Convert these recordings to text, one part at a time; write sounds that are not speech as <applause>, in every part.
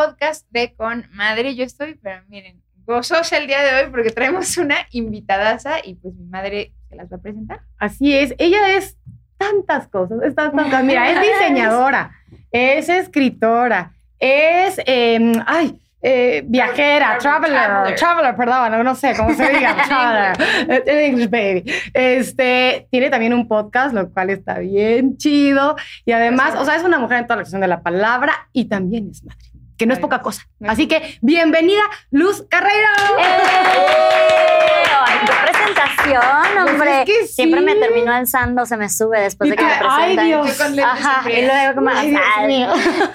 podcast de Con Madre. Yo estoy, pero miren, gozosa el día de hoy porque traemos una invitadaza y pues mi madre se las va a presentar. Así es, ella es tantas cosas, es tantas, mira, es <laughs> diseñadora, es escritora, es, em, ay, eh, viajera, traveler, traveler, perdón, no, sé cómo se diga, <laughs> traveler, English baby. Este, tiene también un podcast, lo cual está bien chido. Y además, o sea, es una mujer en toda la expresión de la palabra y también es madre, que no es poca cosa. Así que, bienvenida, Luz Carreiro. ¡Eh! ¡Qué presentación, hombre! Siempre me termino alzando, se me sube después de que me presentan. ¡Ay, Dios! Ajá, y luego como... Ay, Dios mío.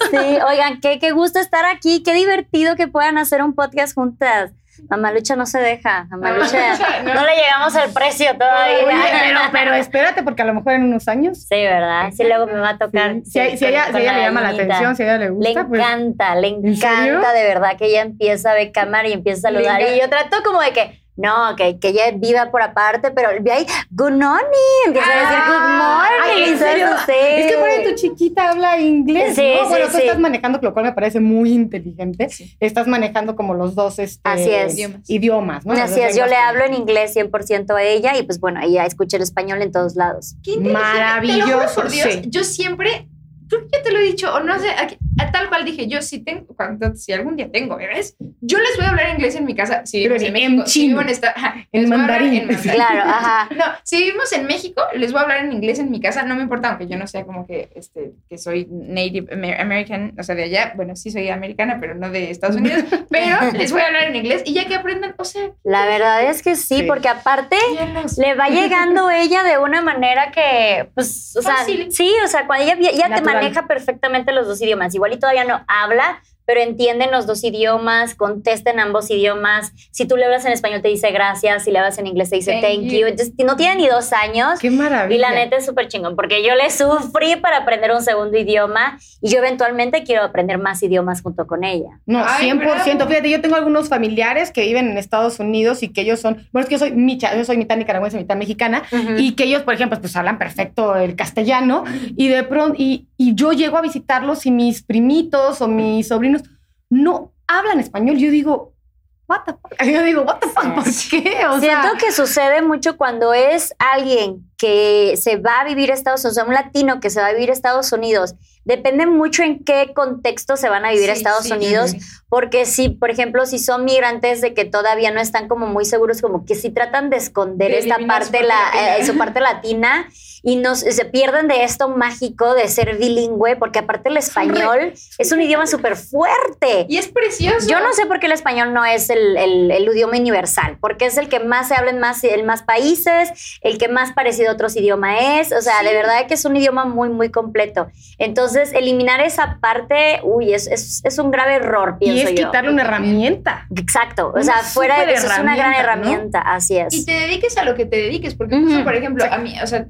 Sí, oigan, qué, qué gusto estar aquí, qué divertido que puedan hacer un podcast juntas. Mamalucha no se deja, Mamalucha, no, no. le llegamos al precio todavía. Oye, pero, <laughs> pero espérate, porque a lo mejor en unos años. Sí, ¿verdad? Sí, luego me va a tocar. Sí. Si, ella, si a ella le llama la atención, si a ella le Le gusta, pues. encanta, le encanta de verdad que ella empieza a ver cámara y empieza a Le saludar. Y yo trato como de que, no, que, que ella viva por aparte, pero ve ahí, good morning, empieza a decir good morning. Ay, ¿en serio? Es que por ahí tu chiquita habla inglés. Sí, ¿no? sí, bueno, tú sí. estás manejando, lo cual me parece muy inteligente. Sí. Estás manejando como los dos este, Así es. Idiomas. idiomas, ¿no? Así es, yo le hablo en inglés 100% a ella y pues bueno, ella escucha el español en todos lados. Qué inteligente. Te lo juro Maravilloso, por Dios, sí. yo siempre, creo que ya te lo he dicho, o no sé, aquí- a tal cual dije, yo si tengo, cuando, si algún día tengo bebés, yo les voy a hablar inglés en mi casa. Si Pero vivimos en en México, si chino. vivo en esta, ajá, En les voy a hablar mandarín. en mandarín. Claro, <laughs> ajá. No, si vivimos en México, les voy a hablar en inglés en mi casa, no me importa, aunque yo no sea como que, este, que soy native Amer- American, o sea, de allá, bueno, sí soy americana, pero no de Estados Unidos, <laughs> pero les voy a hablar en inglés y ya que aprendan, o sea, La verdad es que sí, Sí. porque aparte le va <laughs> llegando ella de una manera que, pues, o sea, Fácil. sí, o sea, cuando ella, ella te Natural. Maneja perfectamente los dos idiomas, igual y todavía no habla, pero entienden los dos idiomas, contesta en ambos idiomas. Si tú le hablas en español te dice gracias, si le hablas en inglés te dice Thank thank, you. you. Entonces, no tiene ni dos años. Qué maravilla. Y la neta es súper chingón, porque yo le sufrí para aprender un segundo idioma y yo eventualmente quiero aprender más idiomas junto con ella. No, Ay, 100%. bravo. Fíjate, yo tengo algunos familiares que viven en Estados Unidos y que ellos son, bueno, es que yo soy micha, yo soy mitad nicaragüense, mitad mexicana, y que ellos, por ejemplo, pues hablan perfecto el castellano y de pronto, y, y yo llego a visitarlos y mis primitos o mis sobrinos no hablan español. Yo digo, what the fuck? <laughs> Yo digo, what the fuck, ¿por qué? O sea, Siento que sucede mucho cuando es alguien que se va a vivir a Estados Unidos, o sea, un latino que se va a vivir a Estados Unidos. Depende mucho en qué contexto se van a vivir a Sí, Estados sí, Unidos, sí, porque si, por ejemplo, si son migrantes de que todavía no están como muy seguros, como que si tratan de esconder De esta su parte, la, eh, su parte latina y nos, se pierden de esto mágico de ser bilingüe, porque aparte el español es un idioma súper fuerte. Y es precioso. Yo no sé por qué el español no es el, el- el idioma universal, porque es el que más se habla en más, en más países, el que más parecido a otros idiomas es, o sea, de verdad que es un idioma muy, muy completo. Entonces, eliminar esa parte, uy, es, es, es un grave error, y pienso es yo. quitarle una herramienta. Exacto, o Una sea, fuera de eso es una gran herramienta, ¿no? así es. Y te dediques a lo que te dediques, porque, Ujú. justo, por ejemplo, a mí, o sea,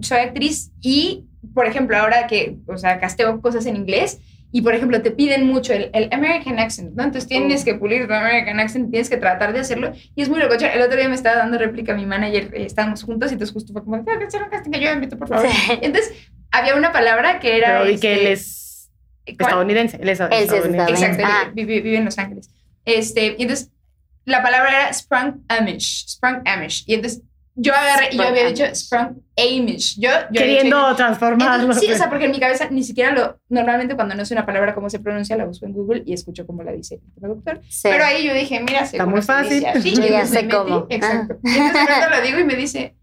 soy actriz y, por ejemplo, ahora que, o sea, casteo cosas en inglés y, por ejemplo, te piden mucho el, el American accent, ¿no? Entonces tienes que pulir tu American accent, tienes que tratar de hacerlo y es muy loco. El otro día me estaba dando réplica a mi manager, eh, estábamos juntos y entonces justo fue como, tengo que hacer un casting, ayúdame tú, por favor. Sí. Entonces, había una palabra que era... Pero y que este, él es ¿cuál? estadounidense. Él es estadounidense. Exacto, Ah. él vive, vive en Los Ángeles. Este, y entonces la palabra era Sprung Amish, Sprung Amish. Y entonces yo agarré y yo Sprung había Amish. dicho Sprung Amish. Yo, yo Queriendo dicho- transformarlo. Entonces, sí, o sea, <laughs> porque en mi cabeza ni siquiera lo. Normalmente cuando no sé una palabra cómo se pronuncia, la busco en Google y escucho cómo la dice el traductor. Sí. Pero ahí yo dije, mira, seguro muy fácil. dice así. <laughs> Y ya sé cómo. Exacto. Y entonces lo digo y me dice,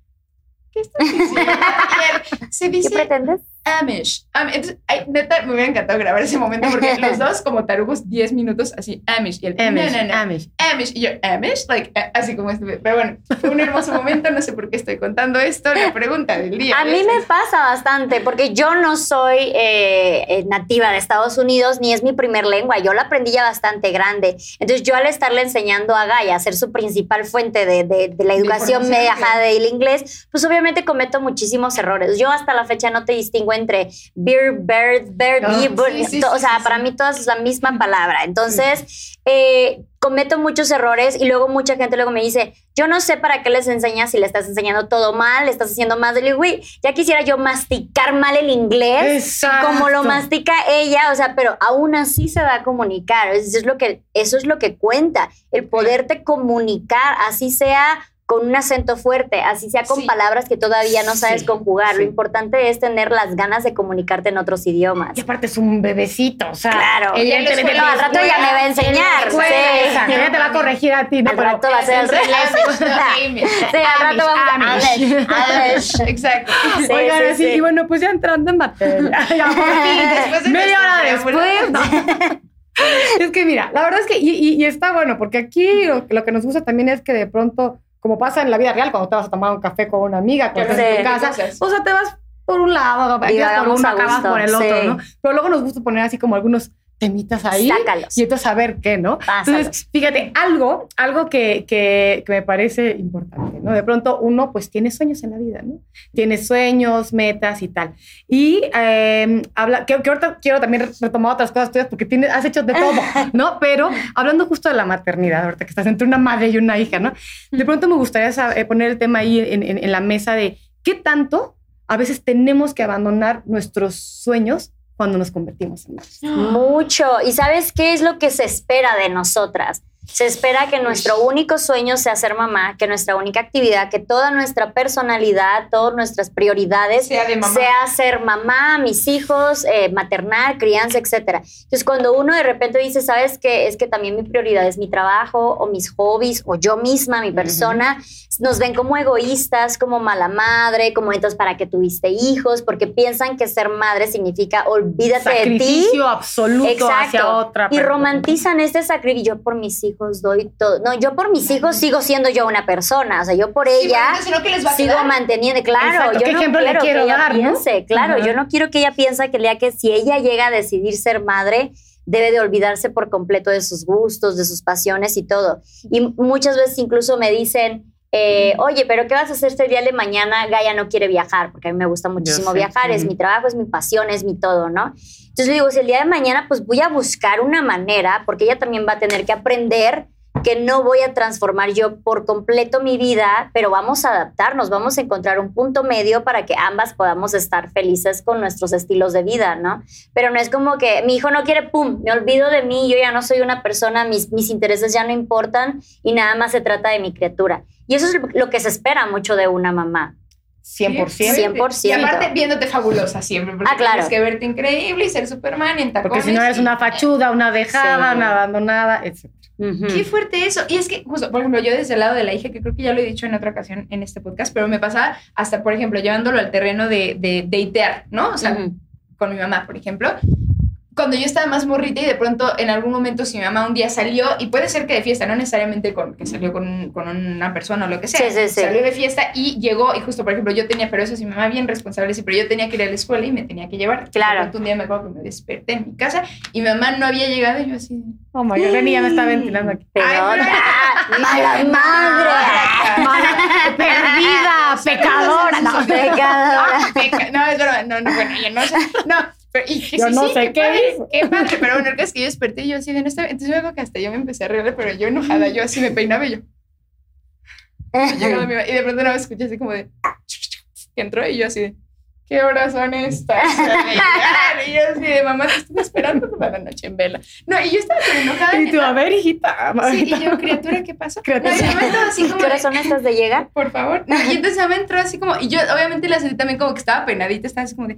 ¿qué estás diciendo? Y él, se ¿Qué dice pretendes? Amish. Am- entonces, ay, neta, me hubiera encantado grabar ese momento porque <laughs> los dos, como tarugos, 10 minutos así, Amish. Y el Amish, no, no, no, Amish. Amish. Y yo, Amish, like, eh, así como estuve. Pero bueno, fue un hermoso momento. No sé por qué estoy contando esto. La pregunta del día. A mí es- me pasa bastante porque yo no soy eh, eh, nativa de Estados Unidos ni es mi primer lengua. Yo la aprendí ya bastante grande. Entonces yo al estarle enseñando a Gaia a ser su principal fuente de, de- de la educación media del inglés, pues obviamente cometo muchísimos errores. Yo hasta la fecha no te distingo entre beer, bird, bird, Ah, bee, bird, sí, sí, to- o sea, para mí todas es la misma palabra. Entonces, eh, cometo muchos errores y luego mucha gente luego me dice, yo no sé para qué les enseñas si le estás enseñando todo mal, le estás haciendo más de güey, ya quisiera yo masticar mal el inglés Exacto. como lo mastica ella, o sea, pero aún así se va a comunicar. Eso es lo que, eso es lo que cuenta, el poderte comunicar, así sea con un acento fuerte, así sea con Sí. palabras que todavía no sabes Sí, conjugar. sí. Lo importante es tener las ganas de comunicarte en otros idiomas. Y aparte es un bebecito, o sea. Claro. Ella No, al rato ya me va a enseñar. Sí. ella te va a corregir a ti. ¿no? Al Pero- rato va a ser el Amish. <laughs> Sí, al rato vamos a. <laughs> Exacto. Oigan, sí, así, sí. y bueno, pues ya entrando en materia. <laughs> Media hora después. Es que mira, la verdad es que, y, y- y está bueno, porque aquí lo, lo que nos gusta también es que de pronto, como pasa en la vida real, cuando te vas a tomar un café con una amiga, cuando estás en tu casa, o sea, te vas por un lado, acabas por uno, acabas por el otro, sí. ¿no? Pero luego nos gusta poner así como algunos temitas ahí. Sácalos. Y entonces saber qué, ¿no? Pásalos. Entonces, fíjate, algo, algo que, que, que me parece importante, ¿no? De pronto uno pues tiene sueños en la vida, ¿no? Tiene sueños, metas y tal. Y eh, habla, que, que ahorita quiero también retomar otras cosas tuyas porque tienes, has hecho de todo, <laughs> ¿no? Pero hablando justo de la maternidad, ahorita que estás entre una madre y una hija, ¿no? De pronto me gustaría saber- eh, poner el tema ahí en, en- en la mesa de qué tanto a veces tenemos que abandonar nuestros sueños cuando nos convertimos en madres. Mucho. ¿Y sabes qué es lo que se espera de nosotras? Se espera que nuestro único sueño sea ser mamá, que nuestra única actividad, que toda nuestra personalidad, todas nuestras prioridades Sea de mamá. sea ser mamá, mis hijos, eh, maternar, crianza, etcétera. Entonces, cuando uno de repente dice, ¿sabes qué? Es que también mi prioridad es mi trabajo o mis hobbies o yo misma, mi persona, nos ven como egoístas, como mala madre, como entonces para que tuviste hijos, porque piensan que ser madre significa olvídate de ti. Sacrificio absoluto hacia otra Y persona. romantizan este sacrificio. Por mis hijos doy todo. No, yo por mis hijos sigo siendo yo una persona. O sea, yo por Sí, ella porque si no, ¿qué les va a sigo quedar? manteniendo. Claro, Exacto. yo ¿Qué no ejemplo le quiero, que ella dar, no? piense. Claro, yo no quiero que ella piense que el día que si ella llega a decidir ser madre, debe de olvidarse por completo de sus gustos, de sus pasiones y todo. Y muchas veces incluso me dicen, eh, oye, pero ¿qué vas a hacer este día de mañana? Gaia no quiere viajar, porque a mí me gusta muchísimo viajar, es mi trabajo, es mi pasión, es mi todo, ¿no? Entonces le digo, si el día de mañana, pues voy a buscar una manera, porque ella también va a tener que aprender que no voy a transformar yo por completo mi vida, pero vamos a adaptarnos, vamos a encontrar un punto medio para que ambas podamos estar felices con nuestros estilos de vida, ¿no? Pero no es como que mi hijo no quiere, pum, me olvido de mí, yo ya no soy una persona, mis, mis intereses ya no importan y nada más se trata de mi criatura. Y eso es lo que se espera mucho de una mamá. 100%. 100%. Y aparte, viéndote fabulosa siempre. Porque Ah, claro. Tienes que verte increíble y ser Superman en tacones. Porque si no eres y- una fachuda, una dejada, Sí. una abandonada, etc. Ujú. Qué fuerte eso. Y es que, justo, por ejemplo, yo desde el lado de la hija, que creo que ya lo he dicho en otra ocasión en este podcast, pero me pasaba hasta, por ejemplo, llevándolo al terreno de, de datear, ¿no? O sea, Ujú. con mi mamá, por ejemplo. Cuando yo estaba más morrita y de pronto en algún momento si mi mamá un día salió, y puede ser que de fiesta, no necesariamente con, que salió con, un- con una persona o lo que sea, Sí, sí, sí. salió de fiesta y llegó, y justo, por ejemplo, yo tenía, pero eso sí, mi mamá bien responsable, sí, pero yo tenía que ir a la escuela y me tenía que llevar. Claro. De pronto un día me acuerdo que me desperté en mi casa y mi mamá no había llegado y yo así... Oh my god, la niña me está ventilando aquí. Ay, mala madre. Mala- perdida, <laughs> pecadora. No, Ah, Pecadora. Peca- No, es broma. No, no, bueno, yo no sé. No, pero y que Yo sí, no sí, sé qué qué padre, qué padre. Pero bueno, es que yo desperté y yo así de no está bien. Entonces creo que hasta yo me empecé a reír, pero yo enojada, yo así me peinaba y yo. y de pronto no me escuché así como de. Que entró y yo así de. ¿Qué horas son estas? <laughs> y yo así de mamá, te estuve esperando toda la noche en vela. No, y yo estaba tan enojada. Y tú, a ver, hijita. Sí, y yo, criatura, ¿qué pasó? Criatura. No, mamá estaba así como. ¿Qué de- horas son estas de llegar? por favor. No, y entonces me entró así como, y yo obviamente la sentí también como que estaba penadita, estaba así como de,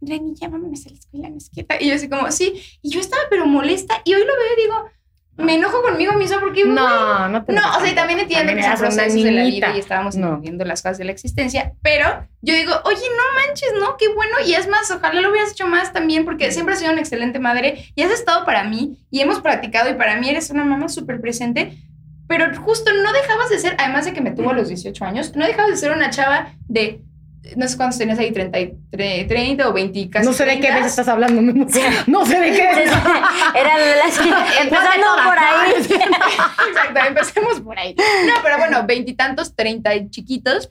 Reni, ya vámonos a la escuela, no es quieta. Y yo así como, sí, y yo estaba pero molesta, y hoy lo veo y digo, me enojo conmigo misma porque... No, no te No, o sea, y también entiendo que son procesos de la vida y estábamos No. entendiendo las cosas de la existencia, pero yo digo, oye, no manches, ¿no? Qué bueno, y es más, ojalá lo hubieras hecho más también, porque siempre has sido una excelente madre y has estado para mí y hemos practicado y para mí eres una mamá súper presente, pero justo no dejabas de ser, además de que me tuvo a los 18 años, no dejabas de ser una chava de, no sé cuántos tenías ahí, 30, y- tre- 30 o 20 casi No sé de qué 30. vez estás hablando. Memo. <laughs> No sé de qué. Era las, <laughs> empezando por ahí. <laughs> Exacto, empecemos por ahí. No, pero bueno, veintitantos, treinta chiquitos.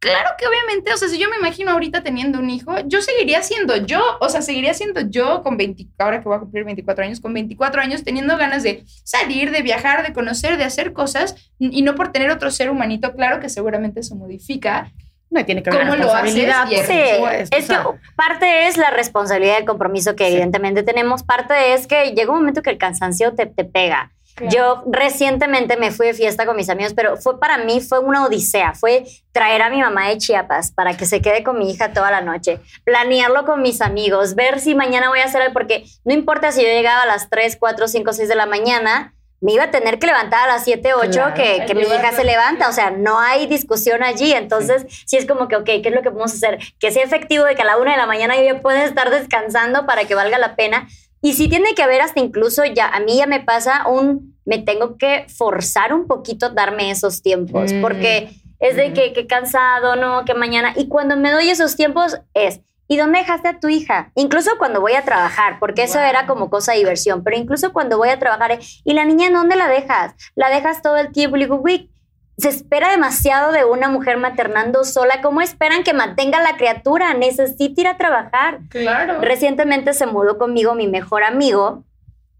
claro que obviamente, o sea, si yo me imagino ahorita teniendo un hijo, yo seguiría siendo yo, o sea, seguiría siendo yo con 20, ahora que voy a cumplir 24 años, con 24 años teniendo ganas de salir, de viajar, de conocer, de hacer cosas, y no por tener otro ser humanito, claro que seguramente eso modifica. No tiene que ver ¿Cómo con lo haces? responsabilidad. Y por Sí, supuesto, es o que sea, parte es la responsabilidad y el compromiso que Sí. evidentemente tenemos, parte es que llega un momento que el cansancio te, te pega. Yo recientemente me fui de fiesta con mis amigos, pero fue para mí fue una odisea. Fue traer a mi mamá de Chiapas para que se quede con mi hija toda la noche, planearlo con mis amigos, ver si mañana voy a hacer algo, porque no importa si yo llegaba a las 3, 4, 5, 6 de la mañana, me iba a tener que levantar a las 7, 8, Claro. que, que mi hija se levanta. O sea, no hay discusión allí. Entonces, sí. es como que, ok, ¿qué es lo que podemos hacer? Que sea efectivo de que a la 1 de la mañana yo ya pueda estar descansando para que valga la pena. Y sí tiene que haber hasta incluso ya, a mí ya me pasa un, me tengo que forzar un poquito darme esos tiempos, Mm. porque es de que, que cansado, no, que mañana. Y cuando me doy esos tiempos es, ¿y dónde dejaste a tu hija? Incluso cuando voy a trabajar, porque eso era como cosa de diversión, pero incluso cuando voy a trabajar, eh, ¿y la niña dónde la dejas? La dejas todo el tiempo. Y digo, güey, se espera demasiado de una mujer maternando sola. ¿Cómo esperan que mantenga la criatura? Necesita ir a trabajar. Claro. Recientemente se mudó conmigo mi mejor amigo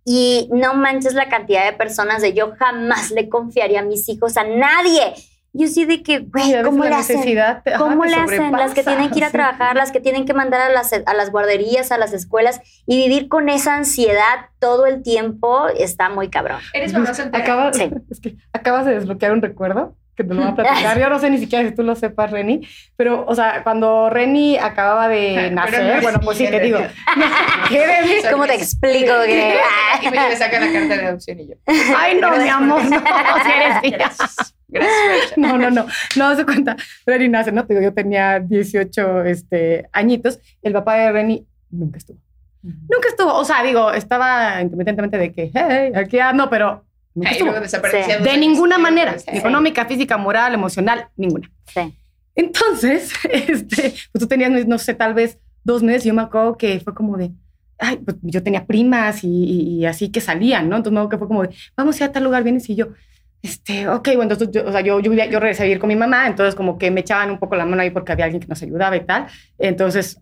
y no manches la cantidad de personas de yo jamás le confiaría a mis hijos a nadie. Yo sí de que, güey, ¿cómo la le hacen? ¿Cómo le hacen? Las que tienen que ir a sí. trabajar, las que tienen que mandar a las, a las guarderías, a las escuelas y vivir con esa ansiedad todo el tiempo está muy cabrón. Eres mamá soltera. Acabas, Sí. <laughs> es que acabas de desbloquear un recuerdo que te lo voy a <laughs> platicar. Yo no sé ni siquiera si tú lo sepas, Reni, pero, o sea, cuando Reni acababa de nacer, no bueno, pues sí, te digo. ¿Qué. <laughs> ¿Cómo te explico que- y me, me saca la carta de adopción y yo. Ay, no, mi amor, no, si eres. Gracias. No, no, no, no se cuenta. Reni nace, ¿no? Te digo, yo tenía 18 este, añitos. El papá de Reni nunca estuvo. Nunca estuvo. O sea, digo, estaba intermitentemente de que, hey, aquí ando, pero nunca Ay, estuvo. Sí. De ninguna manera. Sí. Económica, física, moral, emocional, ninguna. Sí. Entonces, <laughs> este, pues tú tenías, no sé, tal vez dos meses. y Yo me acuerdo que fue como de, ay, pues yo tenía primas y, y- y así que salían, ¿no? Entonces me acuerdo que fue como de, vamos a ir a tal lugar, vienes y yo, este, ok, bueno, entonces yo, o sea, yo, yo, vivía- yo regresé a vivir con mi mamá, entonces como que me echaban un poco la mano ahí porque había alguien que nos ayudaba y tal. Entonces,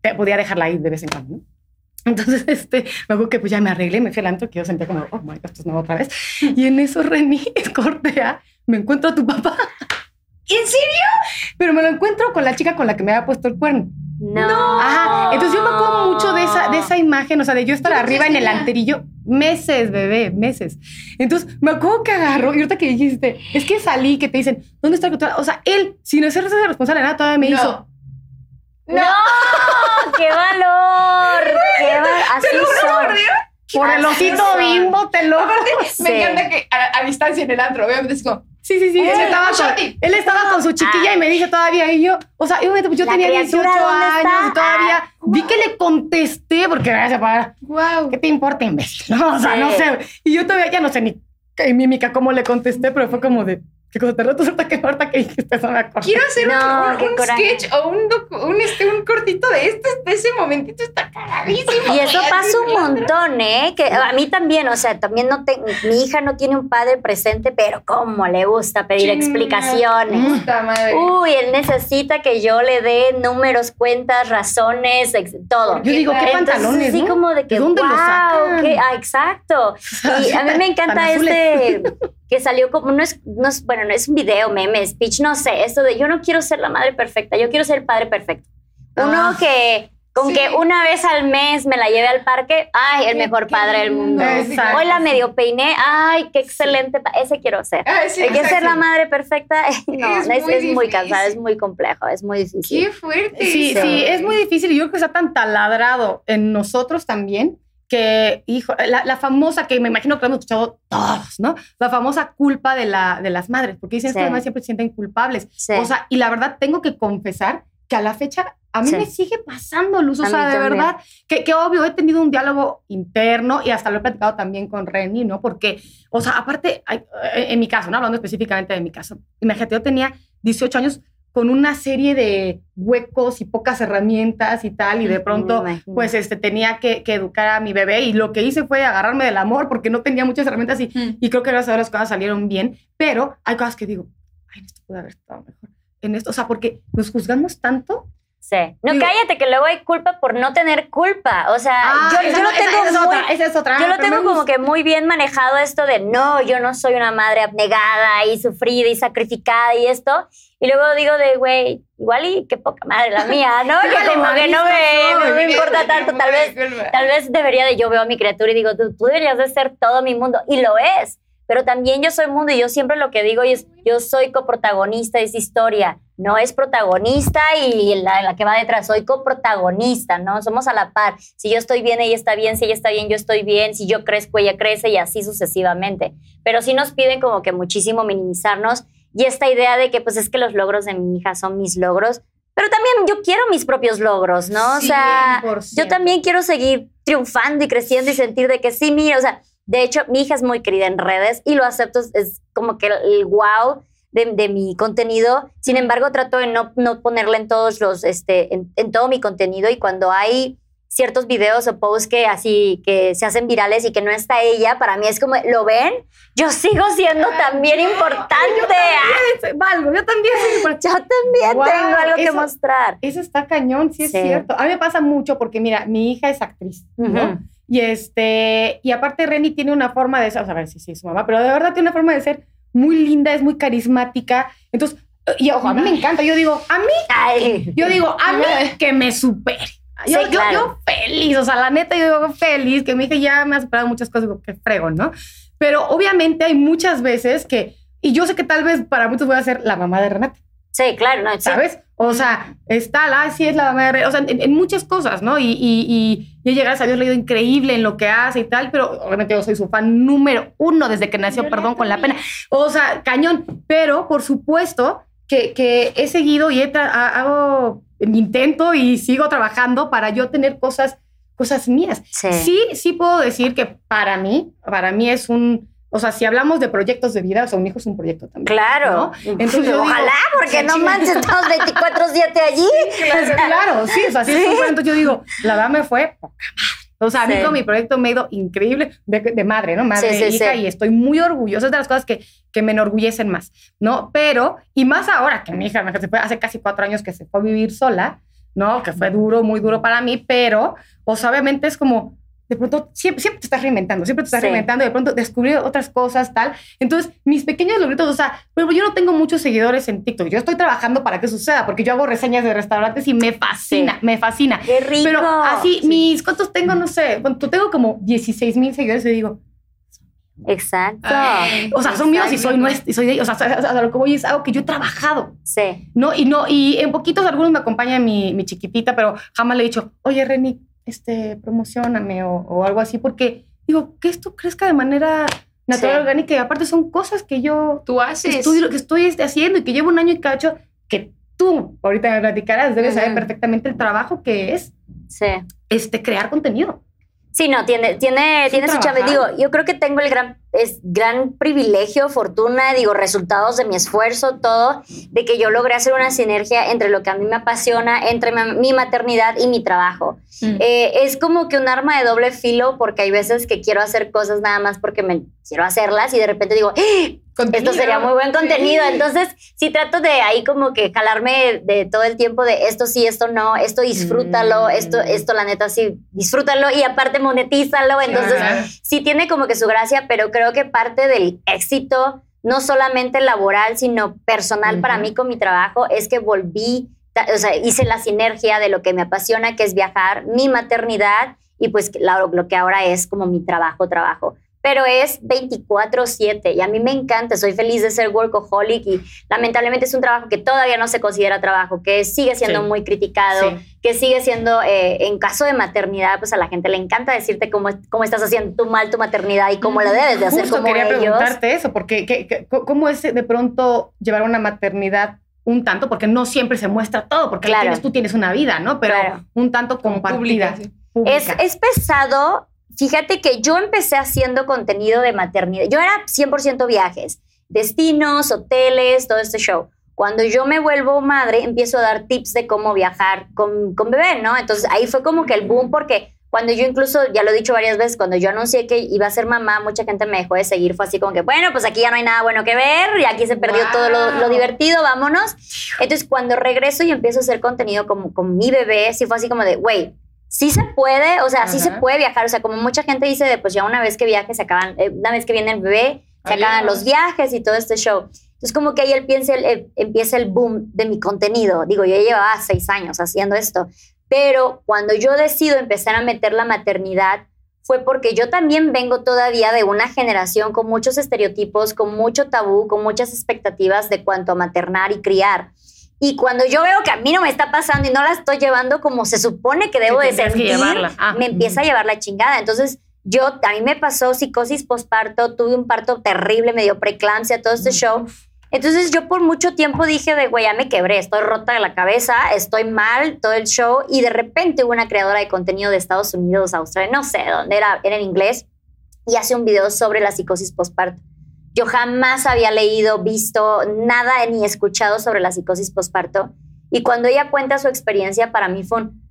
te- podía dejarla ahí de vez en cuando, ¿no? <laughs> Entonces, este, me acuerdo que pues ya me arreglé, me fui al antro, que yo sentía como, oh my God, esto es nuevo otra vez. Y en eso, Reni, <laughs> cortea, me encuentro a tu papá. <laughs> ¿En serio? Pero me lo encuentro con la chica con la que me había puesto el cuerno. No. Ajá. Entonces yo me acuerdo mucho de esa, de esa imagen, o sea, de yo estar ¿Cuántos arriba en el anterillo. Meses, bebé, meses. Entonces me acuerdo que agarró, y ahorita que dijiste, es que salí, que te dicen, ¿dónde está el control? O sea, él, sin hacerse responsable de nada, todavía me No. hizo. ¡No! <laughs> ¡Qué valor! ¡Qué valor! Así son. Por el son. bimbo, te lo. Sí. Me encanta que a, a distancia en el antro, obviamente es como, Sí, sí, sí. Él Eh, estaba, con, él estaba con su chiquilla Ah. y me dice todavía, y yo, o sea, yo tenía criatura, 18 ¿dónde años y todavía Ah, vi que le contesté porque gracias para. wow. ¿Qué te importa, imbécil? No, o sea, Sí. no sé. Y yo todavía ya no sé ni qué mímica, cómo le contesté, pero fue como de, ¿qué cosa te reto? Ahorita que ahorita que dijiste eso me acuerdo. Quiero hacer un- No, un, qué un coraje. sketch o un, docu- un, este, un cortito de este, de ese momentito está cagadísimo. Y eso pasa un montón, ¿eh? Que a mí también, o sea, también no te, mi hija no tiene un padre presente, pero cómo le gusta pedir explicaciones. Puta madre. Uy, él necesita que yo le dé números, cuentas, razones, todo. Yo digo, ¿qué Entonces, pantalones, sí, no? como de que, ¿De dónde wow, los sacan? qué- ah, exacto. <laughs> Y a mí me encanta este que salió como, no es, no es, bueno, no es un video, meme, speech, no sé, esto de yo no quiero ser la madre perfecta, yo quiero ser el padre perfecto. Uno Ah. que con Sí. que una vez al mes me la lleve al parque, ay, el mejor qué padre del mundo. Exacto. Hoy la medio peiné, ay, qué excelente, ese quiero ser. Ah, sí, El que ser la madre perfecta, <laughs> no, Es es, es muy muy, difícil. cansado, es muy complejo, es muy difícil. Qué fuerte. Sí, Sí. sí, es muy difícil y yo creo que está tan taladrado en nosotros también que, hijo, la, la famosa que me imagino que lo hemos escuchado todos, ¿no? La famosa culpa de, la, de las madres, porque dicen Sí. que además siempre se sienten culpables. Sí. O sea, y la verdad tengo que confesar que a la fecha a mí Sí. me sigue pasando, Luz. O sea, de también. verdad, que, que obvio he tenido un diálogo interno y hasta lo he platicado también con Reni, ¿no? Porque, o sea, aparte, eh, en mi caso, ¿no? Hablando específicamente de mi caso, imagínate, yo tenía 18 años con una serie de huecos y pocas herramientas y tal, y de pronto, pues, este, tenía que, que educar a mi bebé y lo que hice fue agarrarme del amor porque no tenía muchas herramientas y, Mm. y creo que gracias a Dios las cosas salieron bien, pero hay cosas que digo, ay, esto puede haber estado mejor. en esto? O sea, porque nos juzgamos tanto. Sí. No, Digo- cállate, que luego hay culpa por no tener culpa. O sea, Ah, yo, yo no- lo esa- tengo esa es muy, otra, esa es otra. yo lo tengo como que muy bien manejado esto de no, yo no soy una madre abnegada y sufrida y sacrificada y esto. Y luego digo de, güey, igual y qué poca madre la mía, ¿no? <laughs> Que como que no me, no me importa <laughs> tanto, tal vez Tal vez debería de yo veo a mi criatura y digo, tú, tú deberías de ser todo mi mundo. Y lo es. Pero también yo soy mundo y yo siempre lo que digo es, yo soy coprotagonista de esa historia. No es protagonista y la, la que va detrás, soy coprotagonista, ¿no? Somos a la par. Si yo estoy bien, ella está bien. Si ella está bien, yo estoy bien. Si yo crezco, ella crece y así sucesivamente. Pero sí nos piden como que muchísimo minimizarnos y esta idea de que pues es que los logros de mi hija son mis logros. Pero también yo quiero mis propios logros, ¿no? O sea, 100%. yo también quiero seguir triunfando y creciendo y sentir de que sí, mira, o sea, de hecho, mi hija es muy querida en redes y lo acepto, es, como que el wow de, de mi contenido. Sin embargo, trato de no, no ponerla en todos los, este, en, en todo mi contenido y cuando hay ciertos videos o posts que así, que se hacen virales y que no está ella, para mí es como, ¿lo ven? Yo sigo siendo también importante. Ay, Valgo, yo también soy importante. <laughs> Yo también Wow, tengo algo que eso- mostrar. Eso está cañón, sí es Sí. cierto. A mí me pasa mucho porque, mira, mi hija es actriz, ¿no? Ujú. Y este, y aparte Reni tiene una forma de ser, o sea, a ver si sí, es su mamá, pero de verdad tiene una forma de ser muy linda, es muy carismática. Entonces, y ojo, a mí me encanta. Yo digo, a mí, yo digo, a mí que me supere. Yo, Sí, yo- claro. yo feliz, o sea, la neta, yo digo feliz, que mi hija ya me ha superado muchas cosas, digo, que frego, ¿no? Pero obviamente hay muchas veces que, y yo sé que tal vez para muchos voy a ser la mamá de Renata. Sí, claro, no, sí. ¿sabes? O sea, está la, sí es la mamá de Re- o sea, en, en muchas cosas, ¿no? Y, y, y, gracias a Dios, le ha ido increíble en lo que hace y tal, pero obviamente yo soy su fan número uno desde que nació, perdón, con la pena. O sea, cañón. Pero, por supuesto, que, que he seguido y he hago mi intento y sigo trabajando para yo tener cosas, cosas mías. Sí. Sí, sí puedo decir que para mí, para mí es un, o sea, si hablamos de proyectos de vida, o sea, un hijo es un proyecto también. Claro. ¿no? Entonces yo digo, Ojalá, porque no manches, estamos 24-7 allí. Claro, <laughs> claro, sí, o sea, sí, es un proyecto, yo digo, la verdad me fue poca madre. O sea, a mí Sí. con mi proyecto me ha ido increíble de, de madre, ¿no? Madre Sí, sí, hija, sí. y estoy muy orgullosa. Es de las cosas que, que me enorgullecen más, ¿no? Pero, y más ahora que mi hija mi hija se fue hace casi cuatro años que se fue a vivir sola, ¿no? Que fue duro, muy duro para mí, pero, pues obviamente es como, de pronto, siempre, siempre te estás reinventando, siempre te estás Sí. reinventando, de pronto descubrir otras cosas, tal. Entonces, mis pequeños logritos, o sea, pero yo no tengo muchos seguidores en TikTok. Yo estoy trabajando para que suceda, porque yo hago reseñas de restaurantes y me fascina, Sí. me fascina. Qué rico. Pero así, mis, ¿cuántos tengo? No sé, bueno, tengo como 16 mil seguidores y digo, Exacto. Ay. o sea, son míos y soy nuestra, y soy de ellos. O sea, o sea, lo que voy es algo que yo he trabajado, Sí. ¿no? Y no, y en poquitos algunos me acompaña mi, mi chiquitita, pero jamás le he dicho, oye, Reni, este, promocioname o, o algo así, porque digo, que esto crezca de manera natural, Sí. orgánica, y aparte son cosas que yo Tú haces. estudio, que estoy este, haciendo y que llevo un año y cacho, que tú ahorita me platicarás, debes saber perfectamente el trabajo que es Sí. este, crear contenido. Sí, no, tiene, tiene, tiene su chave. Digo, yo creo que tengo el gran, es gran privilegio, fortuna, digo, resultados de mi esfuerzo, todo, de que yo logré hacer una sinergia entre lo que a mí me apasiona, entre mi, maternidad y mi trabajo. Mm. Eh, es como que un arma de doble filo porque hay veces que quiero hacer cosas nada más porque me quiero hacerlas y de repente digo, ¡Ah! Contenido. esto sería muy buen contenido. Sí. Entonces, sí trato de ahí como que jalarme de todo el tiempo de esto sí, esto no, esto disfrútalo, Mm. esto, esto la neta sí, disfrútalo y aparte monetízalo. Entonces, Claro. sí tiene como que su gracia, pero creo que parte del éxito, no solamente laboral, sino personal para Ujú. mí con mi trabajo, es que volví, o sea, hice la sinergia de lo que me apasiona, que es viajar, mi maternidad y pues lo que ahora es como mi trabajo, trabajo. Pero es 24/7 y a mí me encanta, soy feliz de ser workaholic y lamentablemente es un trabajo que todavía no se considera trabajo, que sigue siendo Sí. muy criticado, Sí. que sigue siendo, eh, en caso de maternidad, pues a la gente le encanta decirte cómo, cómo estás haciendo tú mal tu maternidad y cómo la debes de hacer Justo como quería ellos. preguntarte eso, porque ¿qué- qué- ¿cómo es de pronto llevar una maternidad un tanto? Porque no siempre se muestra todo, porque Claro. tienes, tú tienes una vida, ¿no? Pero Claro. un tanto compartida. Pública, sí. Es, pública. es pesado. Fíjate que yo empecé haciendo contenido de maternidad. Yo era 100% viajes, destinos, hoteles, todo este show. Cuando yo me vuelvo madre, empiezo a dar tips de cómo viajar con, con bebé, ¿no? Entonces ahí fue como que el boom porque Cuando yo incluso, ya lo he dicho varias veces, cuando yo anuncié que iba a ser mamá, mucha gente me dejó de seguir. Fue así como que, bueno, pues aquí ya no hay nada bueno que ver y aquí se perdió todo lo, lo, divertido, vámonos. Entonces, cuando regreso y empiezo a hacer contenido con, con mi bebé, sí fue así como de, güey, sí se puede, o sea, sí se puede viajar. O sea, como mucha gente dice, de, pues ya una vez que viaje se acaban, eh, una vez que viene el bebé, se acaban los viajes y todo este show. Entonces, como que ahí él piensa, el, empieza el boom de mi contenido. Digo, yo llevaba seis años haciendo esto. Pero cuando yo decido empezar a meter la maternidad, fue porque yo también vengo todavía de una generación con muchos estereotipos, con mucho tabú, con muchas expectativas de cuanto a maternar y criar. Y cuando yo veo que a mí no me está pasando y no la estoy llevando como se supone que debo de sentir, ah, me empieza a llevar la chingada. Entonces, yo, a mí me pasó psicosis postparto, tuve un parto terrible, me dio preeclampsia, todo este show. Entonces yo por mucho tiempo dije de, güey, ya me quebré, estoy rota de la cabeza, estoy mal, todo el show. Y de repente hubo una creadora de contenido de Estados Unidos, Australia, no sé dónde era, era en inglés, y hace un video sobre la psicosis postparto. Yo jamás había leído, visto nada ni escuchado sobre la psicosis postparto. Y cuando ella cuenta su experiencia, para mí fue un,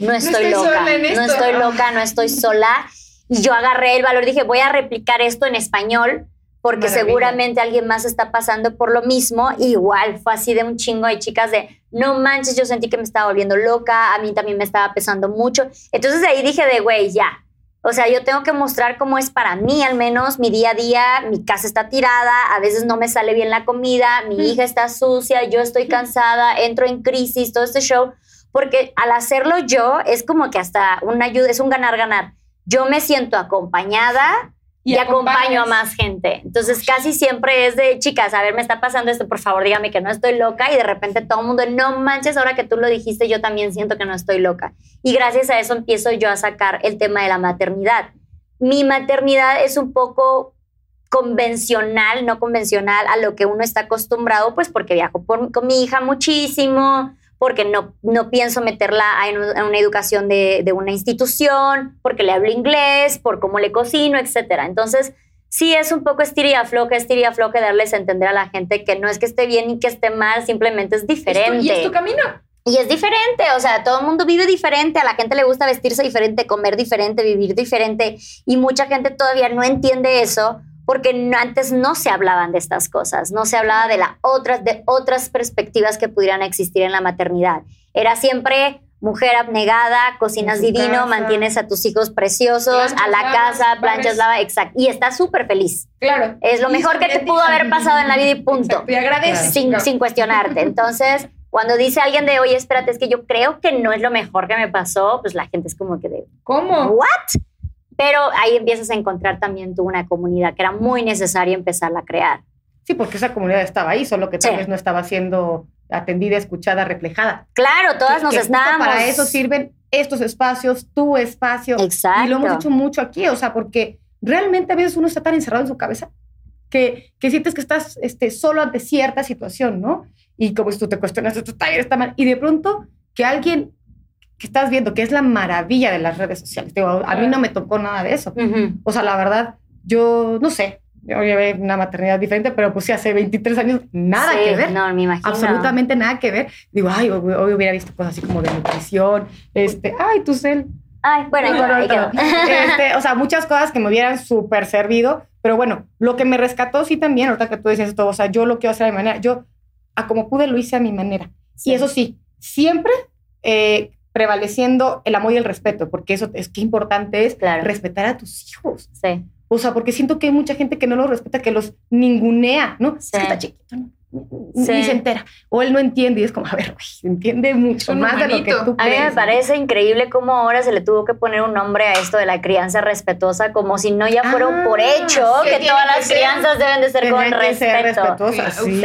no estoy, loca, no estoy loca, no estoy sola. Y yo agarré el valor, dije, voy a replicar esto en español porque seguramente alguien más está pasando por lo mismo. Igual fue así de un chingo de chicas de, no manches, yo sentí que me estaba volviendo loca, a mí también me estaba pesando mucho. Entonces ahí dije de, güey, ya. O sea, yo tengo que mostrar cómo es para mí al menos mi día a día, mi casa está tirada, a veces no me sale bien la comida, mi hija está sucia, yo estoy cansada, entro en crisis, todo este show, porque al hacerlo yo es como que hasta una ayuda, es un ganar-ganar. Yo me siento acompañada, y, acompaño a más gente. Entonces casi siempre es de, chicas, a ver, me está pasando esto, por favor, dígame que no estoy loca y de repente todo el mundo, no manches, ahora que tú lo dijiste, yo también siento que no estoy loca. Y gracias a eso empiezo yo a sacar el tema de la maternidad. Mi maternidad es un poco convencional, no convencional a lo que uno está acostumbrado, pues porque viajo con mi hija muchísimo, porque no, no pienso meterla en, una educación de, de, una institución, porque le hablo inglés, por cómo le cocino, etc. Entonces, sí es un poco estiria floja, estiria floja darles a entender a la gente que no es que esté bien ni que esté mal, simplemente es diferente. y es tu camino. Y es diferente, o sea, todo el mundo vive diferente, a la gente le gusta vestirse diferente, comer diferente, vivir diferente, y mucha gente todavía no entiende eso porque antes no se hablaban de estas cosas, no se hablaba de, la otras, de otras perspectivas que pudieran existir en la maternidad. Era siempre mujer abnegada, cocinas divino, mantienes a tus hijos preciosos, a la casa, planchas, lava, exacto. Y estás súper feliz. Claro. Es lo mejor que te pudo haber pasado en la vida y punto. Y agradeces. Sin, sin cuestionarte. Entonces, cuando dice alguien de, oye, espérate, es que yo creo que no es lo mejor que me pasó, pues la gente es como que de, ¿cómo? ¿What? Pero ahí empiezas a encontrar también tú una comunidad que era muy necesaria empezarla a crear. Sí, porque esa comunidad estaba ahí, solo que tal vez no estaba siendo atendida, escuchada, reflejada. Claro, todas nos estábamos. Para eso sirven estos espacios, tu espacio. Exacto. Y lo hemos hecho mucho aquí, o sea, porque realmente a veces uno está tan encerrado en su cabeza que, que sientes que estás este, solo ante cierta situación, ¿no? Y como si tú te cuestionas, esto está bien, está mal. Y de pronto que alguien que estás viendo, que es la maravilla de las redes sociales. a mí no me tocó nada de eso. O sea, la verdad, yo no sé, yo llevé una maternidad diferente, pero pues sí, hace 23 años, nada que ver. No, me imagino. Absolutamente nada que ver. Digo, ay, hoy, hubiera visto cosas así como de nutrición, este, ay, tu cel. Ay, bueno, ahí, este, o sea, muchas cosas que me hubieran súper servido, pero bueno, lo que me rescató sí también, ahorita que tú decías esto, o sea, yo lo quiero hacer a mi manera, yo a como pude lo hice a mi manera. Y eso sí, siempre eh, prevaleciendo el amor y el respeto, porque eso es que importante es respetar a tus hijos. Sí. O sea, porque siento que hay mucha gente que no los respeta, que los ningunea, ¿no? Sí. Es que está chiquito, ¿no? Ni se entera. O él no entiende y es como, a ver, entiende mucho más de lo que tú A mí me parece increíble cómo ahora se le tuvo que poner un nombre a esto de la crianza respetuosa, como si no ya fuera ah, por hecho que, todas las crianzas deben de ser con respeto. Ser sí.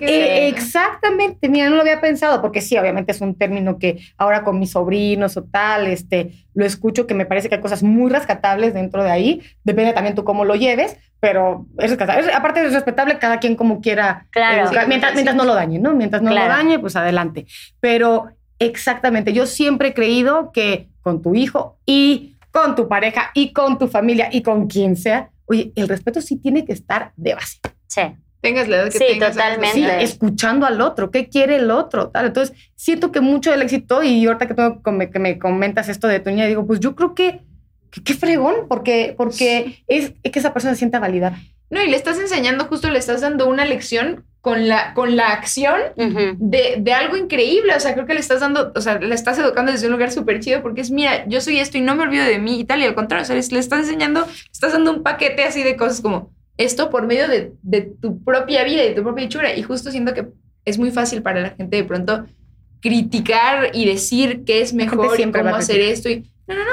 Eh, exactamente, mira, no lo había pensado, porque sí, obviamente es un término que ahora con mis sobrinos o tal, este, lo escucho que me parece que hay cosas muy rescatables dentro de ahí, depende también tú cómo lo lleves, pero es rescatable. aparte es respetable cada quien como quiera. Claro. mientras, mientras no lo dañe, ¿no? Mientras no lo dañe, pues adelante. Pero exactamente, yo siempre he creído que con tu hijo y con tu pareja y con tu familia y con quien sea, oye, el respeto sí tiene que estar de base. Sí. Tengas la edad que Sí, tengas. totalmente. Sí, escuchando al otro, qué quiere el otro, tal. Entonces, siento que mucho del éxito, y ahorita que, tú come- que me comentas esto de tu niña, digo, pues yo creo que, que qué fregón, porque, porque es, es que esa persona se sienta validada. No, y le estás enseñando, justo le estás dando una lección con la, con la acción Ujú. de, de algo increíble. O sea, creo que le estás dando, o sea, le estás educando desde un lugar súper chido porque es, mira, yo soy esto y no me olvido de mí y tal. Y al contrario, o sea, les- le estás enseñando, estás dando un paquete así de cosas como esto por medio de, de tu propia vida y de tu propia hechura. Y justo siento que es muy fácil para la gente de pronto criticar y decir qué es mejor y cómo hacer esto. Y no, no, no,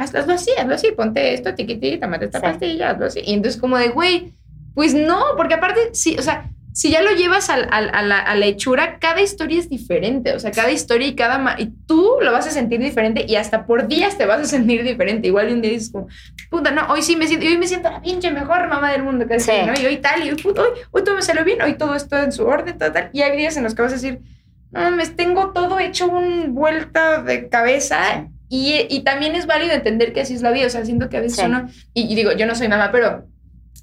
haz- hazlo así, hazlo así, ponte esto, tiquitita, mate esta Sí. pastilla, hazlo así. Y entonces, como de, güey, pues no, porque aparte, sí, o sea, si ya lo llevas a, la, a la hechura, cada historia es diferente. O sea, cada historia y cada. Y tú lo vas a sentir diferente y hasta por días te vas a sentir diferente. Igual un día dices como, puta, no, hoy sí me siento, hoy me siento la pinche mejor mamá del mundo, casi, Sí. ¿no? Y hoy tal, y hoy, hoy, hoy todo me salió bien, hoy todo está en su orden, tal, tal. Y hay días en los que vas a decir, no, me tengo todo hecho un vuelta de cabeza. Y, y también es válido entender que así es la vida. O sea, siento que a veces Sí. uno. Y, y digo, yo no soy mamá, pero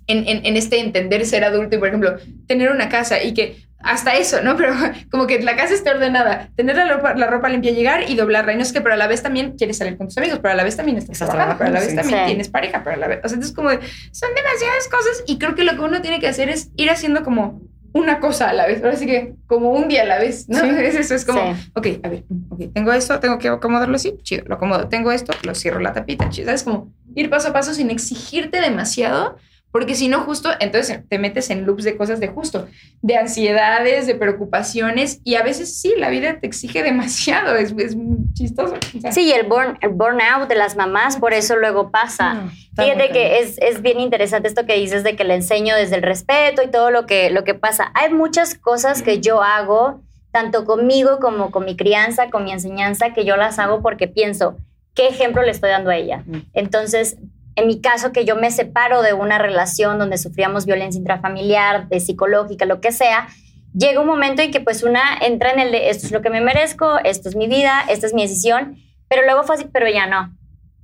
en, en, en este entender ser adulto y, por ejemplo, tener una casa y que hasta eso, ¿no? <laughs> Pero como que la casa esté ordenada, tener la ropa, la ropa limpia, llegar y doblarla. Y no es que, pero a la vez también quieres salir con tus amigos, pero a la vez también estás Estás trabajando, pero a la vez trabajando, también sí. tienes pareja, pero a la vez. O sea, entonces, como de, son demasiadas cosas y creo que lo que uno tiene que hacer es ir haciendo como una cosa a la vez. Ahora sí que como un día a la vez, ¿no? Sí. <laughs> Es eso, es como, Sí. ok, a ver, ok, tengo esto, tengo que acomodarlo así, chido, lo acomodo. Tengo esto, lo cierro la tapita, chido. ¿Sabes? Como ir paso a paso sin exigirte demasiado, porque si no, justo, entonces te metes en loops de cosas de justo, de ansiedades, de preocupaciones, y a veces sí, la vida te exige demasiado, es, es chistoso. o sea, Sí, y el, burn, el burnout de las mamás, por eso luego pasa. No, Fíjate que es, es bien interesante esto que dices de que le enseño desde el respeto y todo lo que, lo que pasa. Hay muchas cosas que yo hago, tanto conmigo como con mi crianza, con mi enseñanza, que yo las hago porque pienso, ¿qué ejemplo le estoy dando a ella? Mm. Entonces, en mi caso, que yo me separo de una relación donde sufríamos violencia intrafamiliar, de psicológica, lo que sea, llega un momento en que pues una entra en el de esto es lo que me merezco, esto es mi vida, esta es mi decisión, pero luego fue así, pero ella no.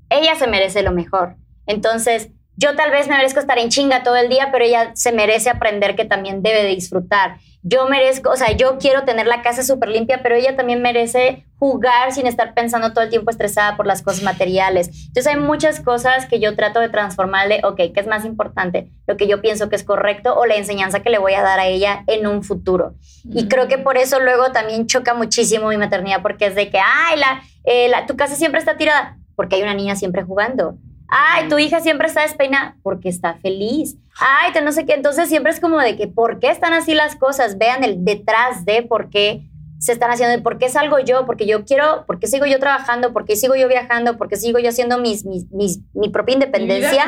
Ella se merece lo mejor. Entonces, yo tal vez me merezco estar en chinga todo el día, pero ella se merece aprender que también debe de disfrutar. Yo merezco, o sea, yo quiero tener la casa súper limpia, pero ella también merece jugar sin estar pensando todo el tiempo estresada por las cosas materiales. Entonces hay muchas cosas que yo trato de transformarle, ok, ¿qué es más importante? Lo que yo pienso que es correcto o la enseñanza que le voy a dar a ella en un futuro. Y creo que por eso luego también choca muchísimo mi maternidad, porque es de que, ay, la, eh, la- tu casa siempre está tirada, porque hay una niña siempre jugando. Ay, tu hija siempre está despeinada, porque está feliz. Ay, te no sé qué. Entonces siempre es como de que, ¿por qué están así las cosas? Vean el detrás de por qué se están haciendo, por qué salgo yo, porque yo quiero, por qué sigo yo trabajando, por qué sigo yo viajando, por qué sigo yo haciendo mis, mis, mis- mi propia independencia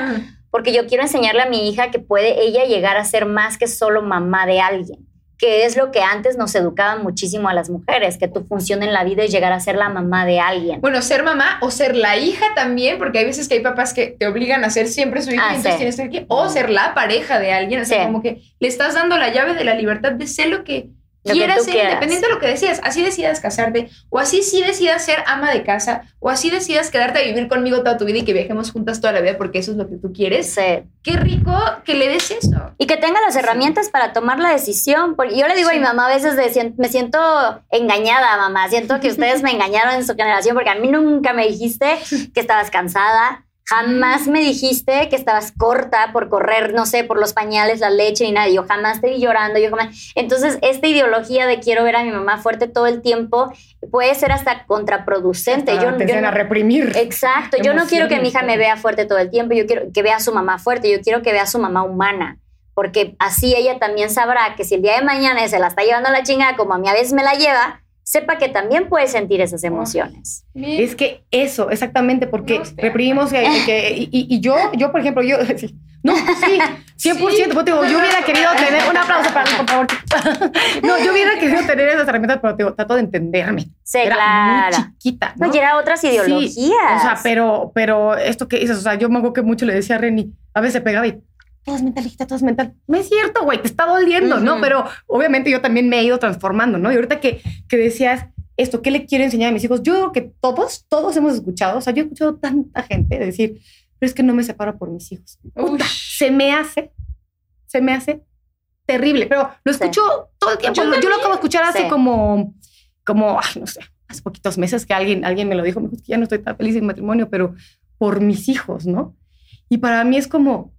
porque yo quiero enseñarle a mi hija que puede ella llegar a ser más que solo mamá de alguien, que es lo que antes nos educaban muchísimo a las mujeres, que tu función en la vida es llegar a ser la mamá de alguien. Bueno, ser mamá o ser la hija también, porque hay veces que hay papás que te obligan a ser siempre su hija Ah, y entonces sí. tienes que ser aquí, o ser la pareja de alguien, o sea, Sí. como que le estás dando la llave de la libertad de ser Lo que quieras ser, independiente de lo que decidas, así decidas casarte, o así sí decidas ser ama de casa, o así decidas quedarte a vivir conmigo toda tu vida y que viajemos juntas toda la vida porque eso es lo que tú quieres. Sí. Qué rico que le des eso. Y que tenga las herramientas para tomar la decisión. Porque yo le digo a mi mamá a veces, de, "Sien- me siento engañada, mamá. Siento que ustedes me <laughs> engañaron en su generación porque a mí nunca me dijiste que estabas cansada. Jamás me dijiste que estabas corta por correr, no sé, por los pañales, la leche ni nada. Yo jamás te vi llorando, yo jamás. Entonces, esta ideología de quiero ver a mi mamá fuerte todo el tiempo puede ser hasta contraproducente. Hasta yo, te yo no- a reprimir. Exacto, yo no quiero que mi hija me vea fuerte todo el tiempo, yo quiero que vea a su mamá fuerte, yo quiero que vea a su mamá humana, porque así ella también sabrá que si el día de mañana se la está llevando a la chingada como a mí a veces me la lleva, sepa que también puede sentir esas emociones. Bien. Es que eso, exactamente, porque No, reprimimos que, que- y, y- y yo, yo, por ejemplo, yo, <laughs> sí, no, sí, 100%, pues, te digo, yo hubiera querido <laughs> tener, un aplauso para mí, por favor. <laughs> No, yo hubiera querido tener esas herramientas, pero digo, trato de entenderme. Sí, Era claro. muy chiquita, ¿no? No, y era otras Sí, ideologías. o sea, pero, pero esto que dices, o sea, yo me acuerdo que mucho le decía a Reni, a veces se pegaba y todo es mental, hijita, todo es mental. No es cierto, güey, te está doliendo, ¿no? Ujú. Pero obviamente yo también me he ido transformando, ¿no? Y ahorita que, que decías esto, ¿qué le quiero enseñar a mis hijos? Yo creo que todos, todos hemos escuchado, o sea, yo he escuchado tanta gente decir, pero es que no me separo por mis hijos. Puta, Ush. se me hace, se me hace terrible, pero lo Sí. escucho todo el tiempo. Yo Yo, lo acabo de escuchar hace Sí. como, como, ay, no sé, hace poquitos meses que alguien, alguien me lo dijo, me dijo, "Es que ya no estoy tan feliz en matrimonio, pero por mis hijos, ¿no? Y para mí es como,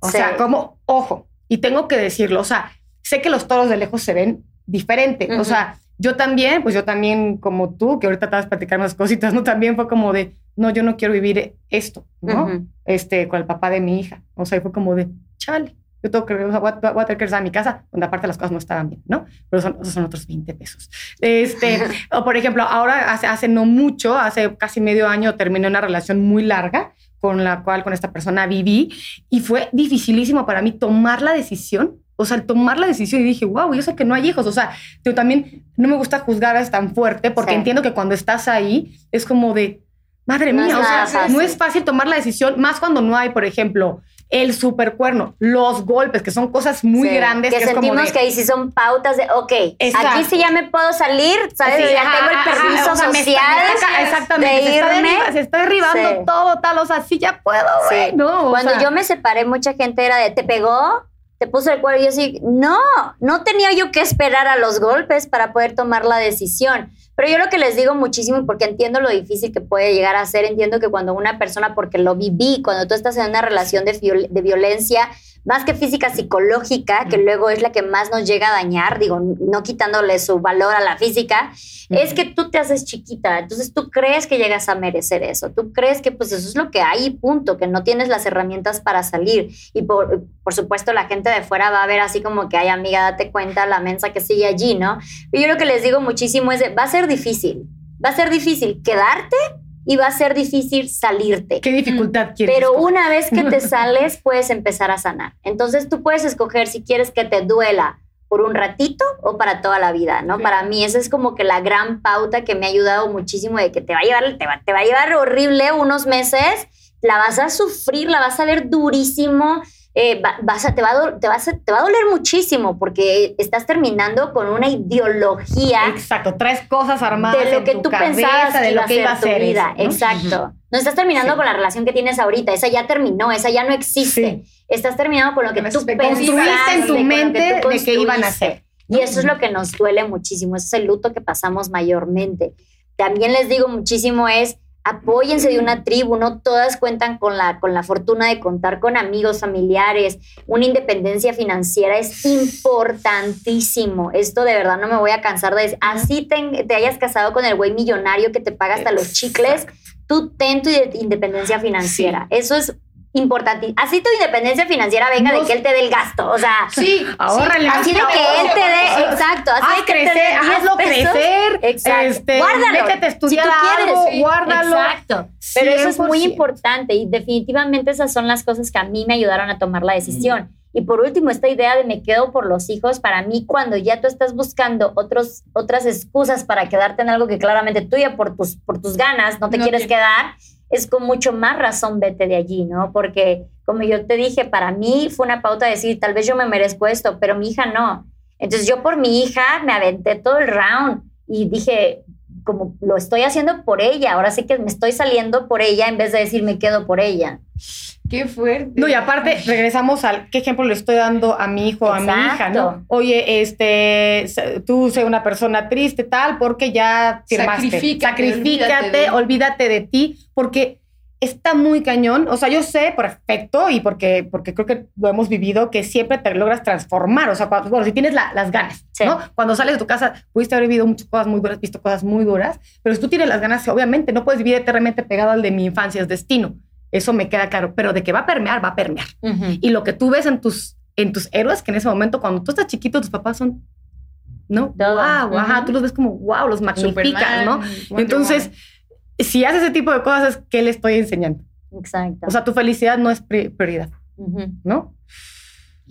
o Sí. sea, como, ojo, y tengo que decirlo, o sea, sé que los toros de lejos se ven diferente, o sea, yo también, pues yo también como tú, que ahorita a platicar unas cositas, ¿no? También fue como de, no, yo no quiero vivir esto, ¿no? Ujú. Este, con el papá de mi hija, o sea, fue como de, chale, yo tengo que, o sea, voy, a, voy a tener que regresar a mi casa, donde aparte las cosas no estaban bien, ¿no? Pero son, esos son otros 20 pesos. Este, <laughs> o por ejemplo, ahora hace, hace no mucho, hace casi medio año, terminé una relación muy larga con la cual con esta persona viví y fue dificilísimo para mí tomar la decisión. O sea, el tomar la decisión y dije, wow, yo sé que no hay hijos. O sea, yo también no me gusta juzgar es tan fuerte porque Sí. entiendo que cuando estás ahí es como de, madre mía, o sea, fácil. no es fácil tomar la decisión, más cuando no hay, por ejemplo, el supercuerno, los golpes, que son cosas muy Sí, grandes. Que, Que, es como sentimos de, que ahí sí son pautas de, ok, Exacto. aquí sí ya me puedo salir, ¿sabes? Sí, ya ajá, tengo el ajá, permiso o sea, me está- social me está- exactamente, de se está, irme. derriba- se está derribando Sí. todo tal, o sea, sí ya puedo, güey, no. o Cuando sea, yo me separé, mucha gente era de, ¿te pegó? ¿Te puso el cuerno? Y yo así, no, no tenía yo que esperar a los golpes para poder tomar la decisión. Pero yo lo que les digo muchísimo, porque entiendo lo difícil que puede llegar a ser, entiendo que cuando una persona, porque lo viví, cuando tú estás en una relación de, de violencia, más que física, psicológica, que luego es la que más nos llega a dañar, digo, no quitándole su valor a la física, es que tú te haces chiquita, entonces tú crees que llegas a merecer eso, tú crees que pues eso es lo que hay y punto, que no tienes las herramientas para salir. Y por, por supuesto la gente de fuera va a ver así como que, ay amiga, date cuenta la mensa que sigue allí, ¿no? Y yo lo que les digo muchísimo es, de, va a ser difícil, va a ser difícil quedarte y va a ser difícil salirte. ¿Qué dificultad quieres? Pero escoger? una vez que te <laughs> sales, puedes empezar a sanar. Entonces tú puedes escoger si quieres que te duela por un ratito o para toda la vida, ¿no? Sí. Para mí esa es como que la gran pauta que me ha ayudado muchísimo de que te va a llevar, te va, te va a llevar horrible unos meses, la vas a sufrir, la vas a ver durísimo, eh, va- vas a, te, va a, te, vas a- te va a doler muchísimo porque estás terminando con una ideología Exacto, traes cosas armadas de lo en que tu tú cabeza, pensabas de que lo iba que iba a ser tu ser vida. eso, ¿no? Exacto. No estás terminando Sí. con la relación que tienes ahorita. Esa ya terminó, esa ya no existe. Estás terminando con lo que tú pensaste, Construiste en tu que mente tú de qué iban a hacer. Y eso es lo que nos duele muchísimo. Ese es el luto que pasamos mayormente. También les digo muchísimo es apóyense de una tribu, no todas cuentan con la, con la fortuna de contar con amigos, familiares, una independencia financiera es importantísimo. Esto de verdad no me voy a cansar de decir, así te, te hayas casado con el güey millonario que te paga hasta los chicles, tú ten tu inde- independencia financiera. Eso es importante. Así tu independencia financiera venga No de que él te dé el gasto, o sea, Sí, Ahórrale. así de que él te dé, exacto, así Haz de que te dé crecer, 10 hazlo pesos. crecer. Exacto. Este, Guárdalo. Déjate estudiar Si tú quieres, algo, sí. guárdalo. Exacto. Pero eso es muy 100%. importante y definitivamente esas son las cosas que a mí me ayudaron a tomar la decisión. Y por último, esta idea de me quedo por los hijos, para mí cuando ya tú estás buscando otros, otras excusas para quedarte en algo que claramente tuya por tus, por tus ganas no te No quieres quedar, es con mucho más razón vete de allí, ¿no? Porque como yo te dije, para mí fue una pauta de decir, tal vez yo me merezco esto, pero mi hija no. Entonces yo por mi hija me aventé todo el round y dije, como lo estoy haciendo por ella, ahora sí que me estoy saliendo por ella en vez de decir me quedo por ella. Qué fuerte. No, y aparte, regresamos al qué ejemplo le estoy dando a mi hijo, a mi hija, Exacto. ¿no? Oye, este, tú sé una persona triste, tal, porque ya firmaste. Sacrifícate, Sacrifícate, olvídate de- olvídate de ti, porque está muy cañón. O sea, yo sé perfecto y porque, porque creo que lo hemos vivido, que siempre te logras transformar. O sea, cuando, bueno, si tienes la- las ganas, Sí. ¿no? Cuando sales de tu casa, pudiste haber vivido muchas cosas muy duras, visto cosas muy duras, pero si tú tienes las ganas, obviamente no puedes vivir eternamente pegado al de mi infancia, es destino. Eso me queda claro, pero de que va a permear, va a permear. Y lo que tú ves en tus, en tus héroes, que en ese momento, cuando tú estás chiquito, tus papás son, ¿no? Todo. Wow, ajá, tú los ves como, wow, los magnificas, ¿no? Wonder Entonces, Woman. si haces ese tipo de cosas, que le estoy enseñando. Exacto. O sea, tu felicidad no es pri- prioridad. ¿no?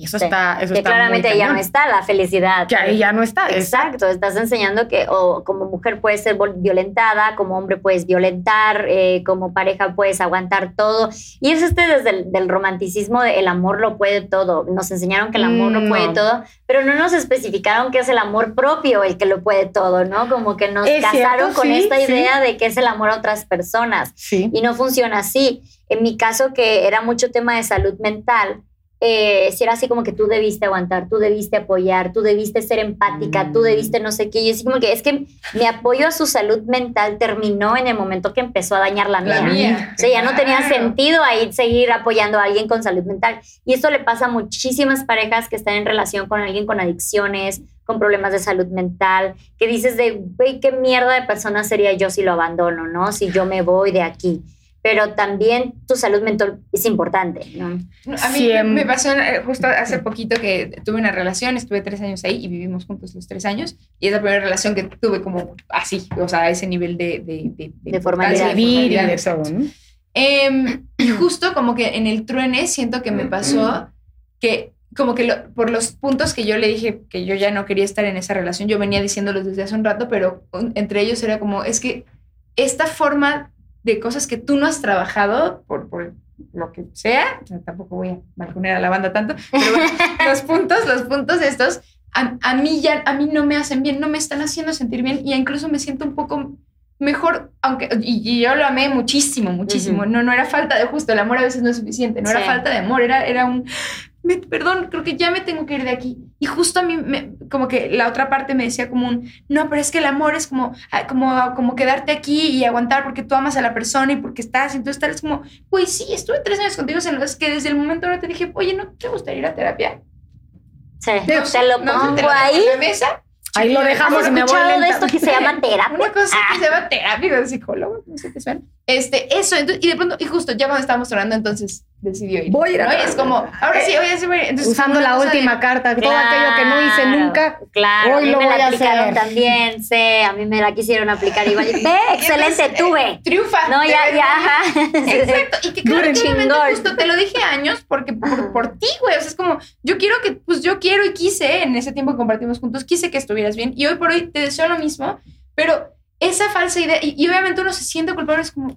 Y eso Sí. está, eso que está claramente ya no está la felicidad. Que ahí ya no está. es- Exacto, estás enseñando que o como mujer puedes ser violentada, como hombre puedes violentar, eh, como pareja puedes aguantar todo. Y es este desde el del romanticismo de el amor lo puede todo. Nos enseñaron que el amor lo Mm, puede no. todo, pero no nos especificaron que es el amor propio el que lo puede todo, ¿no? Como que nos Es casaron cierto, con sí, esta sí. idea de que es el amor a otras personas y no funciona así. En mi caso, que era mucho tema de salud mental, eh, si era así como que tú debiste aguantar, tú debiste apoyar, tú debiste ser empática, tú debiste no sé qué. Y así como que es que mi apoyo a su salud mental terminó en el momento que empezó a dañar la, La mía. mía, O sea, ya no tenía sentido ahí seguir apoyando a alguien con salud mental. Y esto le pasa a muchísimas parejas que están en relación con alguien con adicciones, con problemas de salud mental, que dices de, güey, qué mierda de persona sería yo si lo abandono, ¿no? Si yo me voy de aquí. Pero también tu salud mental es importante, ¿no? A mí me pasó eh, justo hace poquito que tuve una relación, estuve tres años ahí y vivimos juntos los tres años. Y es la primera relación que tuve como así, o sea, a ese nivel de... De, de, De formalidad. de vivir y formalidad, de todo, ¿no? Em, y justo como que en el truene siento que me pasó que como que lo- por los puntos que yo le dije que yo ya no quería estar en esa relación, yo venía diciéndolos desde hace un rato, pero entre ellos era como, es que esta forma de cosas que tú no has trabajado por, por lo que sea, o sea, tampoco voy a balconear a la banda tanto, pero bueno, <laughs> los puntos, los puntos estos, a, a mí ya, a mí no me hacen bien, no me están haciendo sentir bien y incluso me siento un poco mejor, aunque, y, y yo lo amé muchísimo, muchísimo, Ujú. no, no era falta de justo, el amor a veces no es suficiente, no era Sí. falta de amor, era, era un, me- perdón, creo que ya me tengo que ir de aquí. Y justo a mí, me- como que la otra parte me decía como un, no, pero es que el amor es como, ah, como, como quedarte aquí y aguantar porque tú amas a la persona y porque estás, y entonces tal es como, güey, sí, estuve tres años contigo en los que desde el momento ahora te dije, oye, ¿no te gustaría ir a terapia? Sí, No, te lo no, te pongo dejo ahí. en la mesa. Ahí lo dejamos ¿Has y me voy de esto que se llama <laughs> terapia? Una cosa Ah. que se llama terapia de psicólogo, no sé qué suena. Este, eso, entonces, y de pronto, y justo ya cuando estábamos hablando, entonces decidió ir. Voy a ir a ¿no? Es como, ahora sí, voy a decir, entonces, Usando la cosa de- última carta, todo aquello que no hice nunca. Claro, hoy a mí lo me voy la a aplicaron hacer. también, sí, a mí me la quisieron aplicar igual. <laughs> Ve, excelente, entonces, tuve. eh, triunfa. No, ya, ya, ajá. Exacto. Y que claro, que justo te lo dije años porque por, por ti, güey. O sea, es como, yo quiero que, pues yo quiero y quise, en ese tiempo que compartimos juntos, quise que estuvieras bien. Y hoy por hoy te deseo lo mismo, pero esa falsa idea, y, y obviamente uno se siente culpable, es como,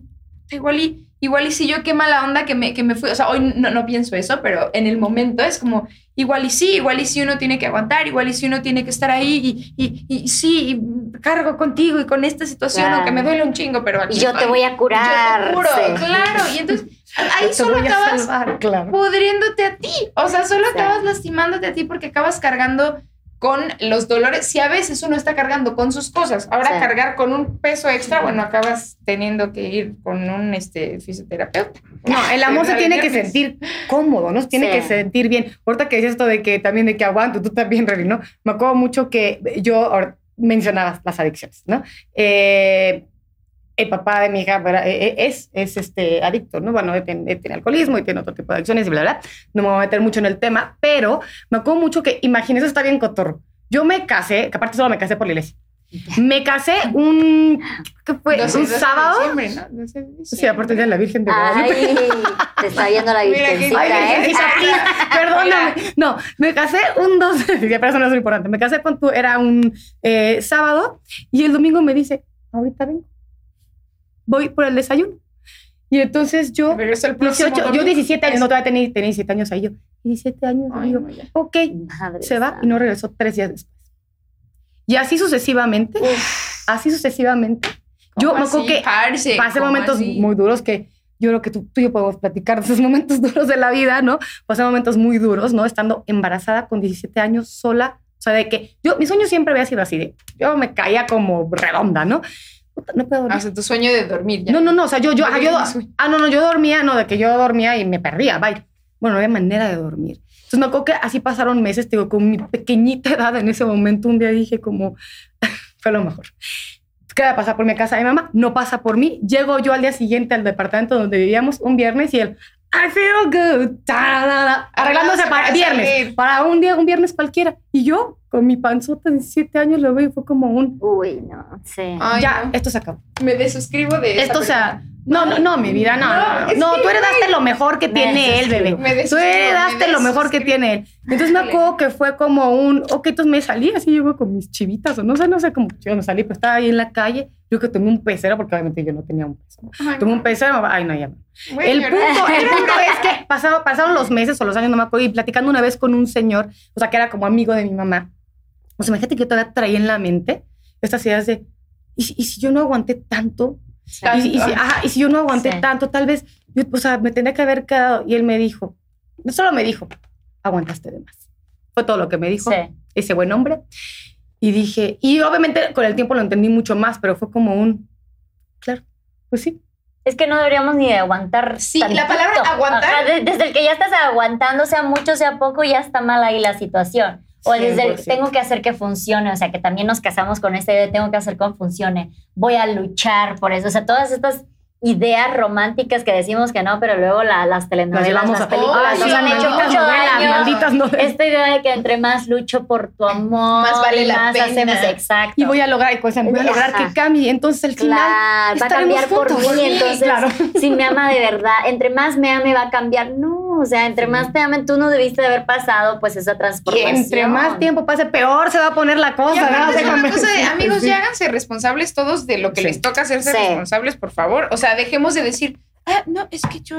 igual y, igual y si yo qué mala onda que me, que me fui. O sea, hoy no, no pienso eso, pero en el momento es como, igual y sí, igual y sí uno tiene que aguantar, igual y sí uno tiene que estar ahí y, y, y sí, y cargo contigo y con esta situación, Claro. aunque me duele un chingo, pero Y yo te voy a curar. Yo te juro, sí. claro. Y entonces <laughs> ahí solo acabas salvar, claro. pudriéndote a ti. O sea, solo acabas lastimándote a ti porque acabas cargando con los dolores. Si a veces uno está cargando con sus cosas, ahora Sí. cargar con un peso extra, bueno, acabas teniendo que ir con un este, fisioterapeuta. No, el amor se tiene que sentir cómodo, ¿no? Se tiene Sí. que sentir bien. Ahorita que dices esto de que también de que aguanto, tú también, Revi, ¿no? Me acuerdo mucho que yo ahora, mencionabas las adicciones, ¿no? Eh, el papá de mi hija. Eh, eh, es, es este, adicto, ¿no? Bueno, él tiene, tiene alcoholismo y tiene otro tipo de adicciones y bla, bla. No me voy a meter mucho en el tema, pero me acuerdo mucho que, imagínese, eso está bien cotorro. Yo me casé, que aparte solo me casé por la iglesia. Me casé un, ¿qué fue? 12 un 12 de sábado. ¿no? 12 de diciembre. Sí, aparte de la Virgen de Guadalupe. Ay, te está viendo la <laughs> virgencita, Ay, ¿eh? Perdóname. No, me casé un 12 de diciembre, pero eso no es lo importante. Me casé con tu, era un eh, sábado y el domingo me dice, ahorita vengo. Voy por el desayuno. Y entonces yo, Regreso el próximo 18, yo domingo. 17 años, no todavía tenía, tenía 17 años ahí yo. 17 años, Ay, digo, no, ya. ok, Madre se va y no regresó tres días después. Y así sucesivamente, así sucesivamente. Yo ¿Cómo me acuerdo que parce? pasé ¿Cómo momentos así? muy duros que yo creo que tú, tú y yo podemos platicar de esos momentos <laughs> duros de la vida, ¿no? Pasé momentos muy duros, ¿no? Estando embarazada con 17 años sola. O sea, de que yo, mi sueño siempre había sido así, de yo me caía como redonda, ¿no? No puedo Ah, dormir. o sea, tu sueño de dormir ya. No, no, no, o sea, yo, yo, ah, yo, ah, no, no, yo dormía, no, de que yo dormía y me perdía, bye. Bueno, no había manera de dormir. Entonces me acuerdo que así pasaron meses, digo, con mi pequeñita edad en ese momento, un día dije como, <laughs> fue lo mejor. ¿Qué va a pasar por mi casa de mi mamá? No pasa por mí. Llego yo al día siguiente al departamento donde vivíamos un viernes y él, I feel good, arreglándose para viernes, salir. para un día, un viernes cualquiera. Y yo, con mi panzota de 17 años, lo veo y fue como un, Uy, no, sí. Ay, ya, no. esto se acabó. Me desuscribo de Esto, o sea, persona. No, no, no, mi vida, no. No, tú heredaste lo mejor que tiene él, bebé. Tú heredaste lo mejor que tiene él. Entonces me acuerdo que fue como un, ok, entonces me salí así, llego con mis chivitas, o no sé, no sé cómo yo me salí, pero estaba ahí en la calle. Yo que tomé un pecero, porque obviamente yo no tenía un pecero. Ay, Tomé un pecero, ay, no, ya. no. El llorar. punto, el punto es que pasado- pasaron los meses o los años, no me acuerdo, y platicando una vez con un señor, o sea, que era como amigo de mi mamá. O sea, imagínate que yo todavía traía en la mente estas ideas de, ¿y, si- y si yo no aguanté tanto? Y, si- y si, ajá, y si yo no aguanté Sí. tanto, tal vez, yo, o sea, me tendría que haber quedado. Y él me dijo, no solo me dijo, aguantaste de más. Fue todo lo que me dijo Sí. ese buen hombre. Y dije, y obviamente con el tiempo lo entendí mucho más, pero fue como un, claro, pues sí. Es que no deberíamos ni de aguantar. Sí, la palabra aguantar- Ajá, desde el que ya estás aguantando, sea mucho, sea poco, ya está mal ahí la situación. O desde el 100%. tengo que hacer que funcione, o sea, que también nos casamos con esta idea de tengo que hacer que funcione, voy a luchar por eso, o sea, todas estas ideas románticas que decimos que no, pero luego la- las Las telenovelas, las a películas Ah, nos sí, han hecho mucho daño. Esta idea de que entre más lucho por tu amor, Más vale la más pena. hacemos exacto. Y voy a lograr, pues, voy a lograr Ajá. que cambie. Entonces, al final, Claro, va a cambiar por juntos. mí, Sí, entonces claro. si me ama de verdad, entre más me ame va a cambiar. No, o sea, entre más te amen, tú no debiste de haber pasado pues esa Y transformación. entre más tiempo pase, peor se va a poner la Y cosa. ¿no? es una cosa de, <laughs> amigos, Sí. ya háganse responsables todos de lo que Sí. les toca hacerse Sí. responsables, por favor. O sea, dejemos de decir, ah, no, es que yo,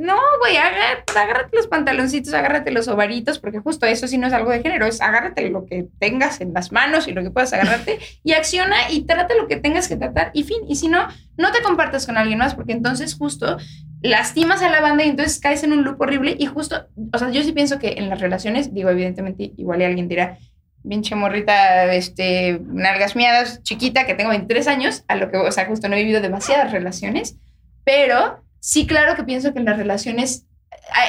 no, güey, agárrate los pantaloncitos, agárrate los ovaritos, porque justo eso sí no es algo de género, es agárrate lo que tengas en las manos y lo que puedas agarrarte <laughs> y acciona y trata lo que tengas que tratar y fin. Y si no, no te compartas con alguien más, porque entonces justo lastimas a la banda y entonces caes en un loop horrible y justo, o sea, yo sí pienso que en las relaciones, digo, evidentemente, igual alguien dirá, pinche morrita, este, nalgas miadas, chiquita, que tengo 23 años, a lo que, o sea, justo no he vivido demasiadas relaciones, pero sí, claro que pienso que en las relaciones,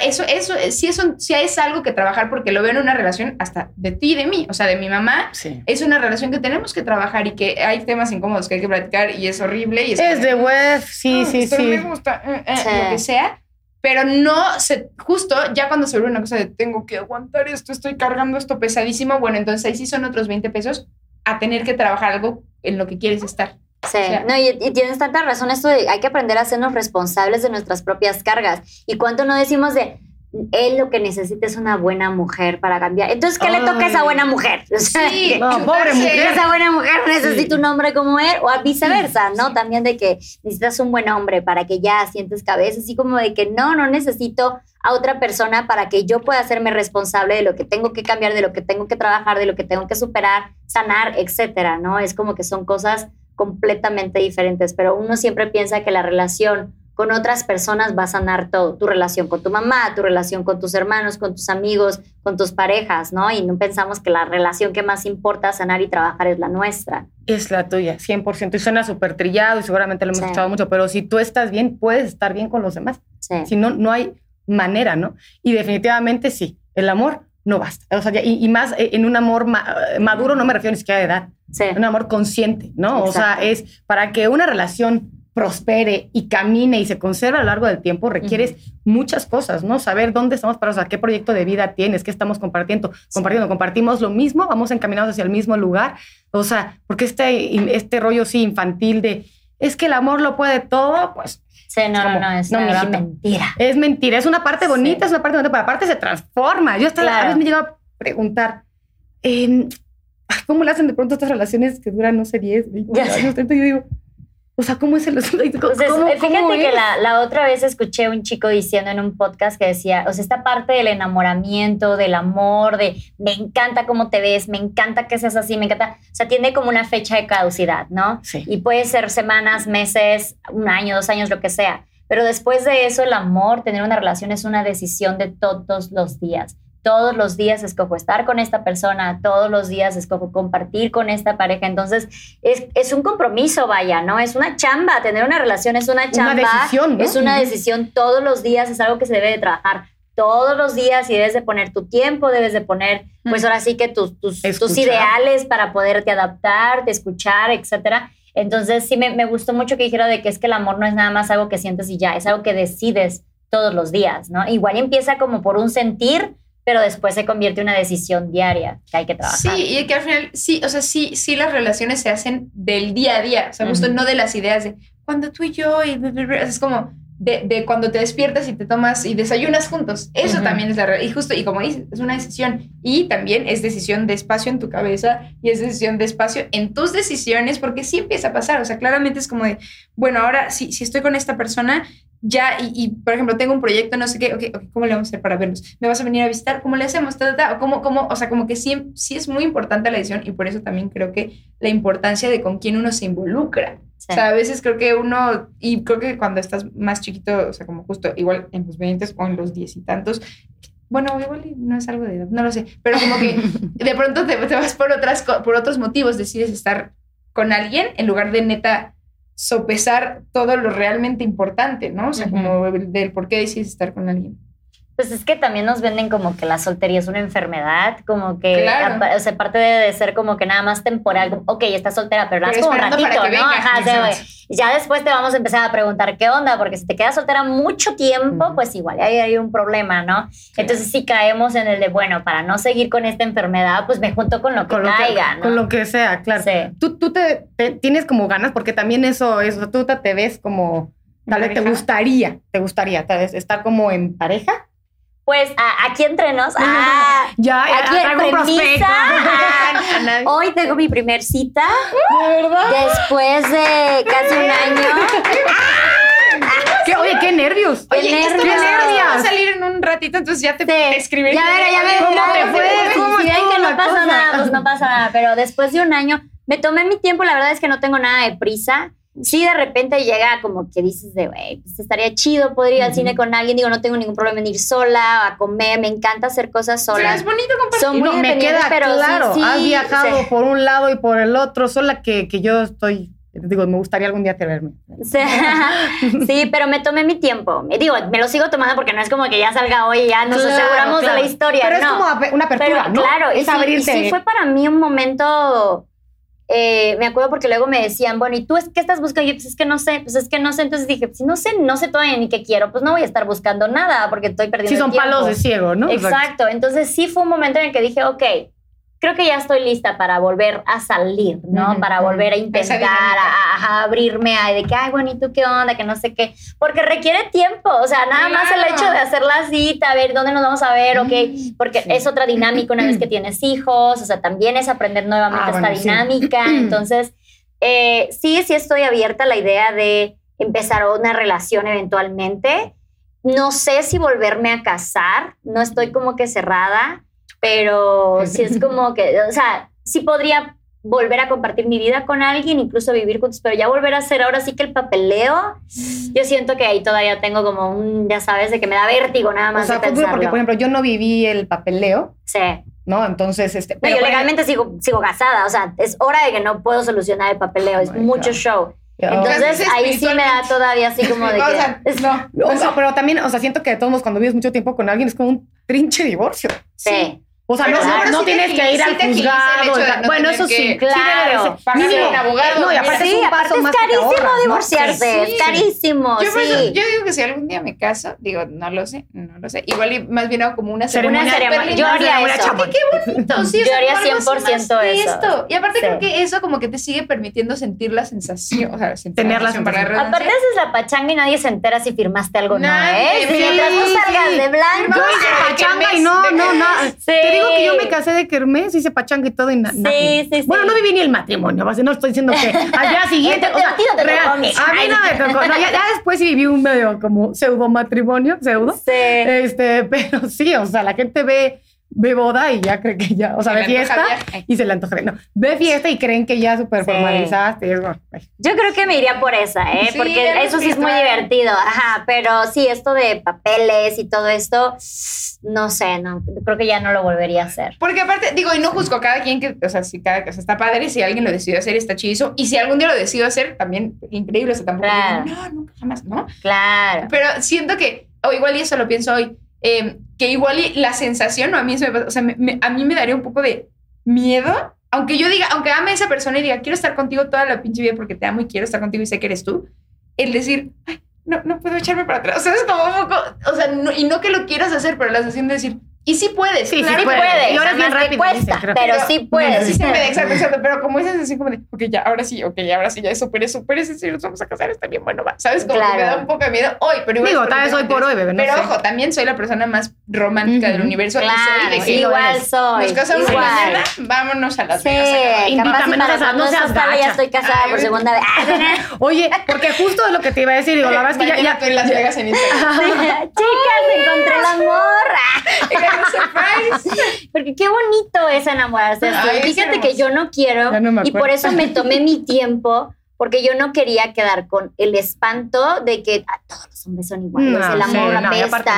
eso, eso, sí, eso, sí es algo que trabajar porque lo veo en una relación hasta de ti y de mí, o sea, de mi mamá. Sí. Es una relación que tenemos que trabajar y que hay temas incómodos que hay que platicar y es horrible. Y es, Es de web, sí, "Ah, sí, pero sí. me gusta, eh, eh", Sí. lo que sea. Pero no se, justo ya cuando se vuelve una cosa de tengo que aguantar esto, estoy cargando esto pesadísimo, bueno, entonces ahí sí son otros 20 pesos a tener que trabajar algo en lo que quieres estar. Sí, O sea- no, y, y tienes tanta razón esto de hay que aprender a hacernos responsables de nuestras propias cargas. ¿Y cuánto no decimos de él lo que necesita es una buena mujer para cambiar? Entonces, ¿qué le toca a esa Ay. buena mujer? <laughs> O sea, Sí, No, pobre mujer. esa buena mujer necesita Sí. un hombre como él o a viceversa, ¿no? También de que necesitas un buen hombre para que ya sientes cabeza, así como de que no, no necesito a otra persona para que yo pueda hacerme responsable de lo que tengo que cambiar, de lo que tengo que trabajar, de lo que tengo que superar, sanar, etcétera, ¿no? Es como que son cosas completamente diferentes, pero uno siempre piensa que la relación con otras personas va a sanar todo, tu relación con tu mamá, tu relación con tus hermanos, con tus amigos, con tus parejas, ¿no? Y no pensamos que la relación que más importa sanar y trabajar es la nuestra. Es la tuya, 100%. Y suena súper trillado y seguramente lo hemos Sí. escuchado mucho, pero si tú estás bien, puedes estar bien con los demás. Sí. Si no, no hay manera, ¿no? Y definitivamente sí, el amor no basta. O sea, ya- y, y más eh, en un amor ma- eh, maduro, no me refiero ni siquiera de edad, Sí. un amor consciente, ¿no? O sea, Exacto. es para que una relación prospere y camine y se conserve a lo largo del tiempo, requieres muchas cosas, ¿no? Saber dónde estamos parados, o sea, qué proyecto de vida tienes, qué estamos compartiendo, compartiendo, compartimos lo mismo, vamos encaminados hacia el mismo lugar, o sea, porque este, este rollo sí infantil de, es que el amor lo puede todo, pues Sí, no, no, como, no, es no, mijito. mentira. es mentira, es una parte bonita, Sí. es una parte bonita, pero aparte se transforma. Yo hasta la- a Claro. veces me llego a preguntar, em, ¿cómo le hacen de pronto estas relaciones que duran, no sé, 10, 20 Ya sé. años? tanto? Yo digo, o sea, ¿cómo es el ¿Cómo, Entonces, cómo- eh, fíjate cómo que la, la otra vez escuché un chico diciendo en un podcast que decía, o sea, esta parte del enamoramiento, del amor, de me encanta cómo te ves, me encanta que seas así, me encanta, o sea, tiene como una fecha de caducidad, ¿no? Sí. Y puede ser semanas, meses, un año, dos años, lo que sea. Pero después de eso, el amor, tener una relación es una decisión de todos los días. Todos los días escojo estar con esta persona, todos los días escojo compartir con esta pareja. Entonces, es, es un compromiso, vaya, ¿no? Es una chamba. Tener una relación es una chamba. decisión, ¿no? Es una decisión todos los días, es algo que se debe de trabajar todos los días y debes de poner tu tiempo, debes de poner, pues Mm. ahora sí que tus, tus, tus ideales para poderte adaptar, de escuchar, etcétera. Entonces sí me, me gustó mucho que dijera de que es que el amor no es nada más algo que sientes y ya, es algo que decides todos los días, ¿no? Igual empieza como por un sentir, pero después se convierte en una decisión diaria que hay que trabajar. Sí, y que al final, sí, o sea, sí, sí las relaciones se hacen del día a día, o sea, justo Ujú. no de las ideas de cuando tú y yo, y es como de, de cuando te despiertas y te tomas y desayunas juntos, eso Ujú. también es la realidad, y justo, y como dices, es una decisión, y también es decisión de espacio en tu cabeza, y es decisión de espacio en tus decisiones, porque sí empieza a pasar, o sea, claramente es como de, bueno, ahora si, si estoy con esta persona, ya, y, y, por ejemplo, tengo un proyecto, no sé qué, ok, ok, ¿cómo le vamos a hacer para vernos? ¿Me vas a venir a visitar? ¿Cómo le hacemos? Ta, ta, ta, o cómo, cómo, o sea, como que sí, sí es muy importante la decisión y por eso también creo que la importancia de con quién uno se involucra. Sí. O sea, a veces creo que uno, y creo que cuando estás más chiquito, o sea, como justo igual en los 20 o en los 10 y tantos, Bueno, igual no es algo de edad, no lo sé. Pero como que <laughs> de pronto te, te vas por, otras, por otros motivos, decides estar con alguien en lugar de neta sopesar todo lo realmente importante, ¿no? O sea, como el- del por qué decides estar con alguien. Pues es que también nos venden como que la soltería es una enfermedad, como que, Claro. o sea, parte de ser como que nada más temporal, ok, estás soltera, pero Pero como un ratito, ¿no? Ajá, o sea, Exacto. güey, ya después te vamos a empezar a preguntar qué onda, porque si te quedas soltera mucho tiempo, pues igual ahí hay un problema, ¿no? Entonces si caemos en el de, bueno, para no seguir con esta enfermedad, pues me junto con lo que Con lo que, caiga, ¿no? con lo que sea, claro. Sí. Tú, tú te, te- tienes como ganas, porque también eso, eso, tú te, te ves como, ¿En tal vez te gustaría, te gustaría, tal vez estar como en pareja. Pues a- aquí entre nos, <laughs> ah, Ya, ya aquí en traigo un prospecto. premisa, ah, hoy tengo mi primer cita. ¿De verdad? Después de casi un <laughs> año. ¿Qué- oye, qué nervios. Qué Oye, esto nervios. va a- nervios. va a salir en un ratito, entonces ya te Sí. escribí. Ya veré, ya veré. ¿Cómo ya te fue? ¿Cómo si ven estuvo que no pasa cosa? nada, pues no pasa nada. Pero después de un año, me tomé mi tiempo. La verdad es que no tengo nada de prisa. Sí, de repente llega como que dices de, güey, pues estaría chido poder ir al cine con alguien. Digo, no tengo ningún problema en ir sola a comer. Me encanta hacer cosas solas. es bonito compartir. Son muy no, me queda pero sí, claro, sí, has viajado sí. por un lado y por el otro, sola que, que yo estoy, digo, me gustaría algún día atreverme. Sí, <laughs> sí, pero me tomé mi tiempo. Digo, me lo sigo tomando porque no es como que ya salga hoy y ya nos Claro, aseguramos claro. de la historia. Pero es como una apertura, Pero ¿no? claro, y es sí, y abrirte. sí fue para mí un momento. Eh, me acuerdo porque luego me decían, bueno, ¿y tú es, qué estás buscando? Y yo, pues es que no sé, pues es que no sé. Entonces dije, si no sé, no sé todavía ni qué quiero, pues no voy a estar buscando nada porque estoy perdiendo sí, el son tiempo. palos de ciego, ¿no? Exacto. Entonces sí fue un momento en el que dije, ok, creo que ya estoy lista para volver a salir, ¿no? Ujú, para ujú. volver a intentar, a, a abrirme a de que, ay, bueno, ¿y tú qué onda? Que no sé qué. Porque requiere tiempo, o sea, nada más el Claro. hecho de hacer la cita, a ver dónde nos vamos a ver, ok, porque sí. es otra dinámica una vez que <clears throat> tienes hijos, o sea, también es aprender nuevamente Ah, esta bueno, sí. dinámica. <clears throat> Entonces, eh, sí, sí estoy abierta a la idea de empezar una relación eventualmente. No sé si volverme a casar, no estoy como que cerrada, pero sí es <laughs> como que, o sea, sí podría volver a compartir mi vida con alguien, incluso vivir juntos, pero ya volver a hacer ahora sí que el papeleo, yo siento que ahí todavía tengo como un, ya sabes, de que me da vértigo nada O más sea, de fue duro porque, por ejemplo, yo no viví el papeleo, sí. ¿no? Entonces, este. No, pero yo por legalmente sigo, sigo casada, o sea, es hora de que no puedo solucionar el papeleo, es Oh my mucho God. show. Entonces ahí sí me da todavía así como de <laughs> O que... sea, es- no. O sea, pero también, o sea, siento que de todos modos, cuando vives mucho tiempo con alguien es como un trinche divorcio. sí. O sea, Pero no, sí tienes que ir al sí el juzgado. no bueno, eso sí, sí Claro. Mínimo. a un abogado, No, y aparte Sí, es un paso es más carísimo divorciarse, Sí. es carísimo, Yo, por sí. eso- yo digo que si algún día me caso, digo, no lo sé, no lo sé. Igual y más bien hago como una Una ceremonia. ceremonia. súper Yo haría Una eso. chamoy. bonito, sí, Yo haría como algo así 100% más de eso. esto. Y aparte Sí. creo que eso como que te sigue permitiendo sentir la sensación, o sea, sentir Tener la sensación. Aparte haces la pachanga y nadie se entera si firmaste algo o no, ¿eh? sí, Mientras tú sí, salgas sí. de blanco. Yo No, hice pachanga y no, no, no. Sí. Digo que yo me casé de kermés, hice pachanga y todo y na- Sí, sí, sí. Bueno, no viví ni el matrimonio, no estoy diciendo que al día siguiente. o <laughs> sea, A ti no te real, a mí no me tocó. No, ya, ya después sí viví un medio como pseudo matrimonio, pseudo. Sí. Este, pero sí, o sea, la gente ve, ve boda y ya cree que ya, o sea, Se ve fiesta y se le antoja. No, ve fiesta y creen que ya súper Sí. formalizaste. Yo creo que me iría por esa, ¿eh? Sí, Porque eso sí es muy divertido. Ajá, pero sí, esto de papeles y todo esto, no sé, no, creo que ya no lo volvería a hacer. Porque aparte, digo, y no juzgo a cada quien que, o sea, si cada, o sea, está padre, si alguien lo decidió hacer, está chido. Y si algún día lo decido hacer, también increíble, o sea, tampoco Claro. digo, no, nunca jamás, ¿no? Claro. Pero siento que, o igual y eso lo pienso hoy, eh, que igual la sensación, o a mí eso me o sea, me- a mí me daría un poco de miedo, aunque yo diga, aunque ame a esa persona y diga, quiero estar contigo toda la pinche vida porque te amo y quiero estar contigo y sé que eres tú, el decir, no, no puedo echarme para atrás, o sea, es como un poco, o sea, y no que lo quieras hacer, pero la sensación de decir, y sí puedes, Sí, sí claro Sí puedes. puedes, Y ahora es bien rápido, cuesta, pero sí puedes. Sí, se me <laughs> exacto, exacto, pero como esa sensación como de, ok, ya, ahora sí, ok, ahora sí, ya superé, superé, sí, sí, nos vamos a casar, está bien, bueno, va. ¿Sabes? Como que me da un poco de miedo hoy, pero igual. Digo, tal vez hoy por hoy, bebé, no Pero sé. ojo, también soy la persona más romántica del universo y Claro, soy de que sí, igual soy. nos casamos igual. mañana, vámonos a Las Sí. Invítame, capaz no y seas- no seas sale ya gacha. estoy casada por segunda vez. <laughs> Oye, porque justo es lo que te iba a decir, digo, la verdad es que ya, tú en Las Vegas en Instagram. <laughs> Chicas, encontré el amor. Surprise. Porque qué bonito es enamorarse. Ay, Fíjate que yo no quiero Ya no me y por eso me tomé mi tiempo. porque yo no quería quedar con el espanto de que a todos los hombres son iguales, No, el amor sí, no, y apesta,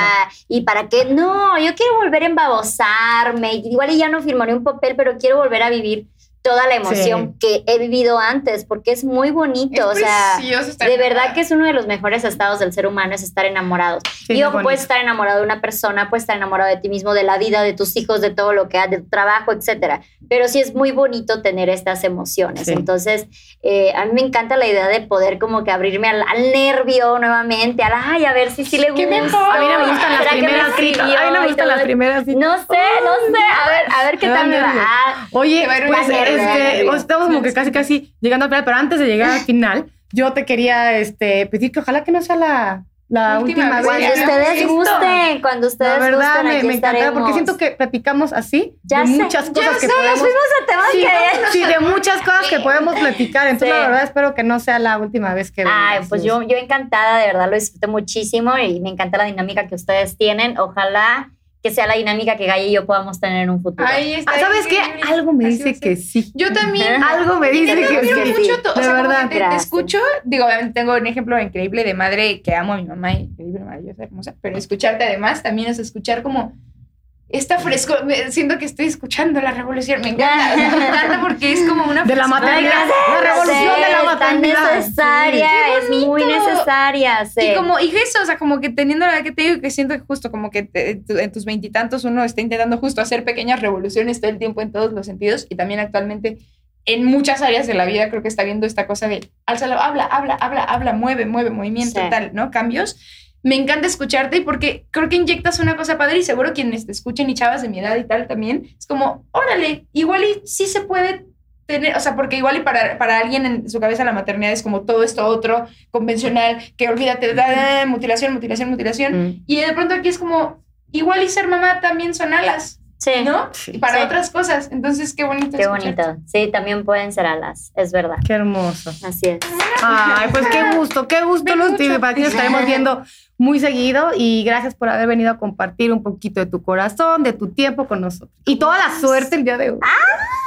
y para qué, no, yo quiero volver a embabosarme, igual y ya no firmaré un papel, pero quiero volver a vivir toda la emoción que he vivido antes, porque es muy bonito, o sea, de verdad que es uno de los mejores estados del ser humano, es estar enamorados. Sí, y ojo, puedes estar enamorado de una persona, puedes estar enamorado de ti mismo, de la vida, de tus hijos, de todo lo que haces, de tu trabajo, etcétera. Pero sí es muy bonito tener estas emociones. Sí. Entonces, eh, a mí me encanta la idea de poder como que abrirme al, al nervio nuevamente, al, ay, a ver si sí le gusta. A mí no me gustan las ¿Será que me primeras citas. A mí no me gustan las primeras citas. No sé, no sé. A ver, a ver qué tal me va. Ah, Oye, pues nervio. pues, estamos como que casi casi llegando al final, pero antes de llegar al final, <laughs> yo te quería este, pedir que ojalá que no sea la, la Última última, vez. cuando ustedes gusten, cuando ustedes La verdad gusten, me, aquí me encantará porque siento que platicamos así Ya de sé, muchas ya cosas que sé, podemos fuimos a temas sí, que- <laughs> sí, de muchas cosas que podemos platicar. Entonces, Sí. la verdad, espero que no sea la última vez que Ay, pues yo, yo encantada, de verdad lo disfruté muchísimo y me encanta la dinámica que ustedes tienen. Ojalá que sea la dinámica que Gaia y yo podamos tener en un futuro. Ahí está Ah, ¿Sabes qué? Algo me Así dice que sí. Yo también. <laughs> Algo me dice te que admiro sí. mucho, o sea, verdad. que te, escucho, digo, obviamente tengo un ejemplo increíble de madre que amo a mi mamá, increíble, maravillosa, hermosa, pero escucharte además también es escuchar como esta fresco, me- siento que estoy escuchando la revolución, me encanta, me <laughs> encanta porque es como una De la. La revolución de la Es tan necesaria, Sí. es muy necesaria. sí. Y como, y eso, o sea, como que teniendo la edad que te digo, que siento que justo como que te- en tus veintitantos uno está intentando justo hacer pequeñas revoluciones todo el tiempo en todos los sentidos y también actualmente en muchas áreas de la vida creo que está viendo esta cosa de álzalo, habla, habla, habla, habla, mueve, mueve, movimiento, Sí. tal, ¿no? Cambios. Me encanta escucharte y porque creo que inyectas una cosa padre y seguro quienes te escuchen y chavas de mi edad y tal también, es como, órale, igual y sí se puede tener, o sea, porque igual y para, para alguien en su cabeza la maternidad es como todo esto otro, convencional, que olvídate, da, da, da, mutilación, mutilación, mutilación. Mm. Y de pronto aquí es como, igual y ser mamá también son alas, sí. ¿no? Sí. Y para Sí. otras cosas. Entonces, qué bonito. Qué escucharte. bonito. Sí, también pueden ser alas, es verdad. Qué hermoso. Así es. Ay, pues qué gusto, qué gusto, Luz. Y Para estaremos viendo muy seguido y gracias por haber venido a compartir un poquito de tu corazón, de tu tiempo con nosotros. Y toda la suerte el día de hoy. Ah.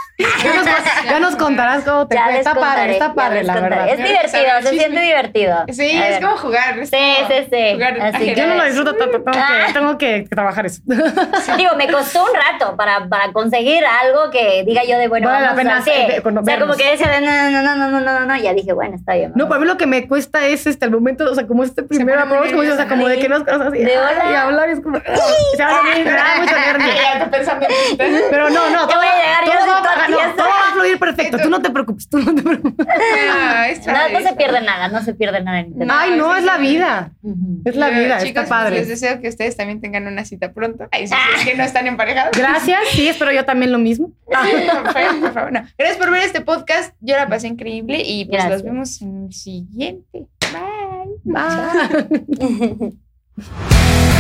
Ya nos, contarás cómo te fue. Está padre, está padre, la verdad. Es divertido, se siente divertido. Sí, es como jugar. Sí, sí, sí, yo no lo disfruto tanto, tengo, que, ah. tengo que, trabajar eso. Digo, me costó un rato para, para, conseguir algo que diga yo de bueno, vale vamos, la pena. Sí. O sea, como que decía, no, no, no, no, no, no, no, ya dije, bueno, está bien. No, para mí lo que me cuesta es este, el momento, o sea, como este primer amor, como yo, o sea, como de que nos cosas así, De hola. y hablar es como, <laughs> se va a venir, <laughs> pensando Pero no, no, todo, voy a llegar, yo todo va, todo va a fluir perfecto, tú no te preocupes, tú no te preocupes. <laughs> Ah, es No, no se pierde nada, no se pierde nada en internet. Ay, no, es la vida, es la vida, chicos, está padre. Les deseo que ustedes también tengan una cita pronto. Ay, es que no están emparejados. Gracias, sí, espero yo también lo mismo. por favor, por favor. No. Gracias por ver este podcast. Yo la pasé increíble y pues Gracias. los vemos en el siguiente. Bye. Bye. <laughs> <laughs>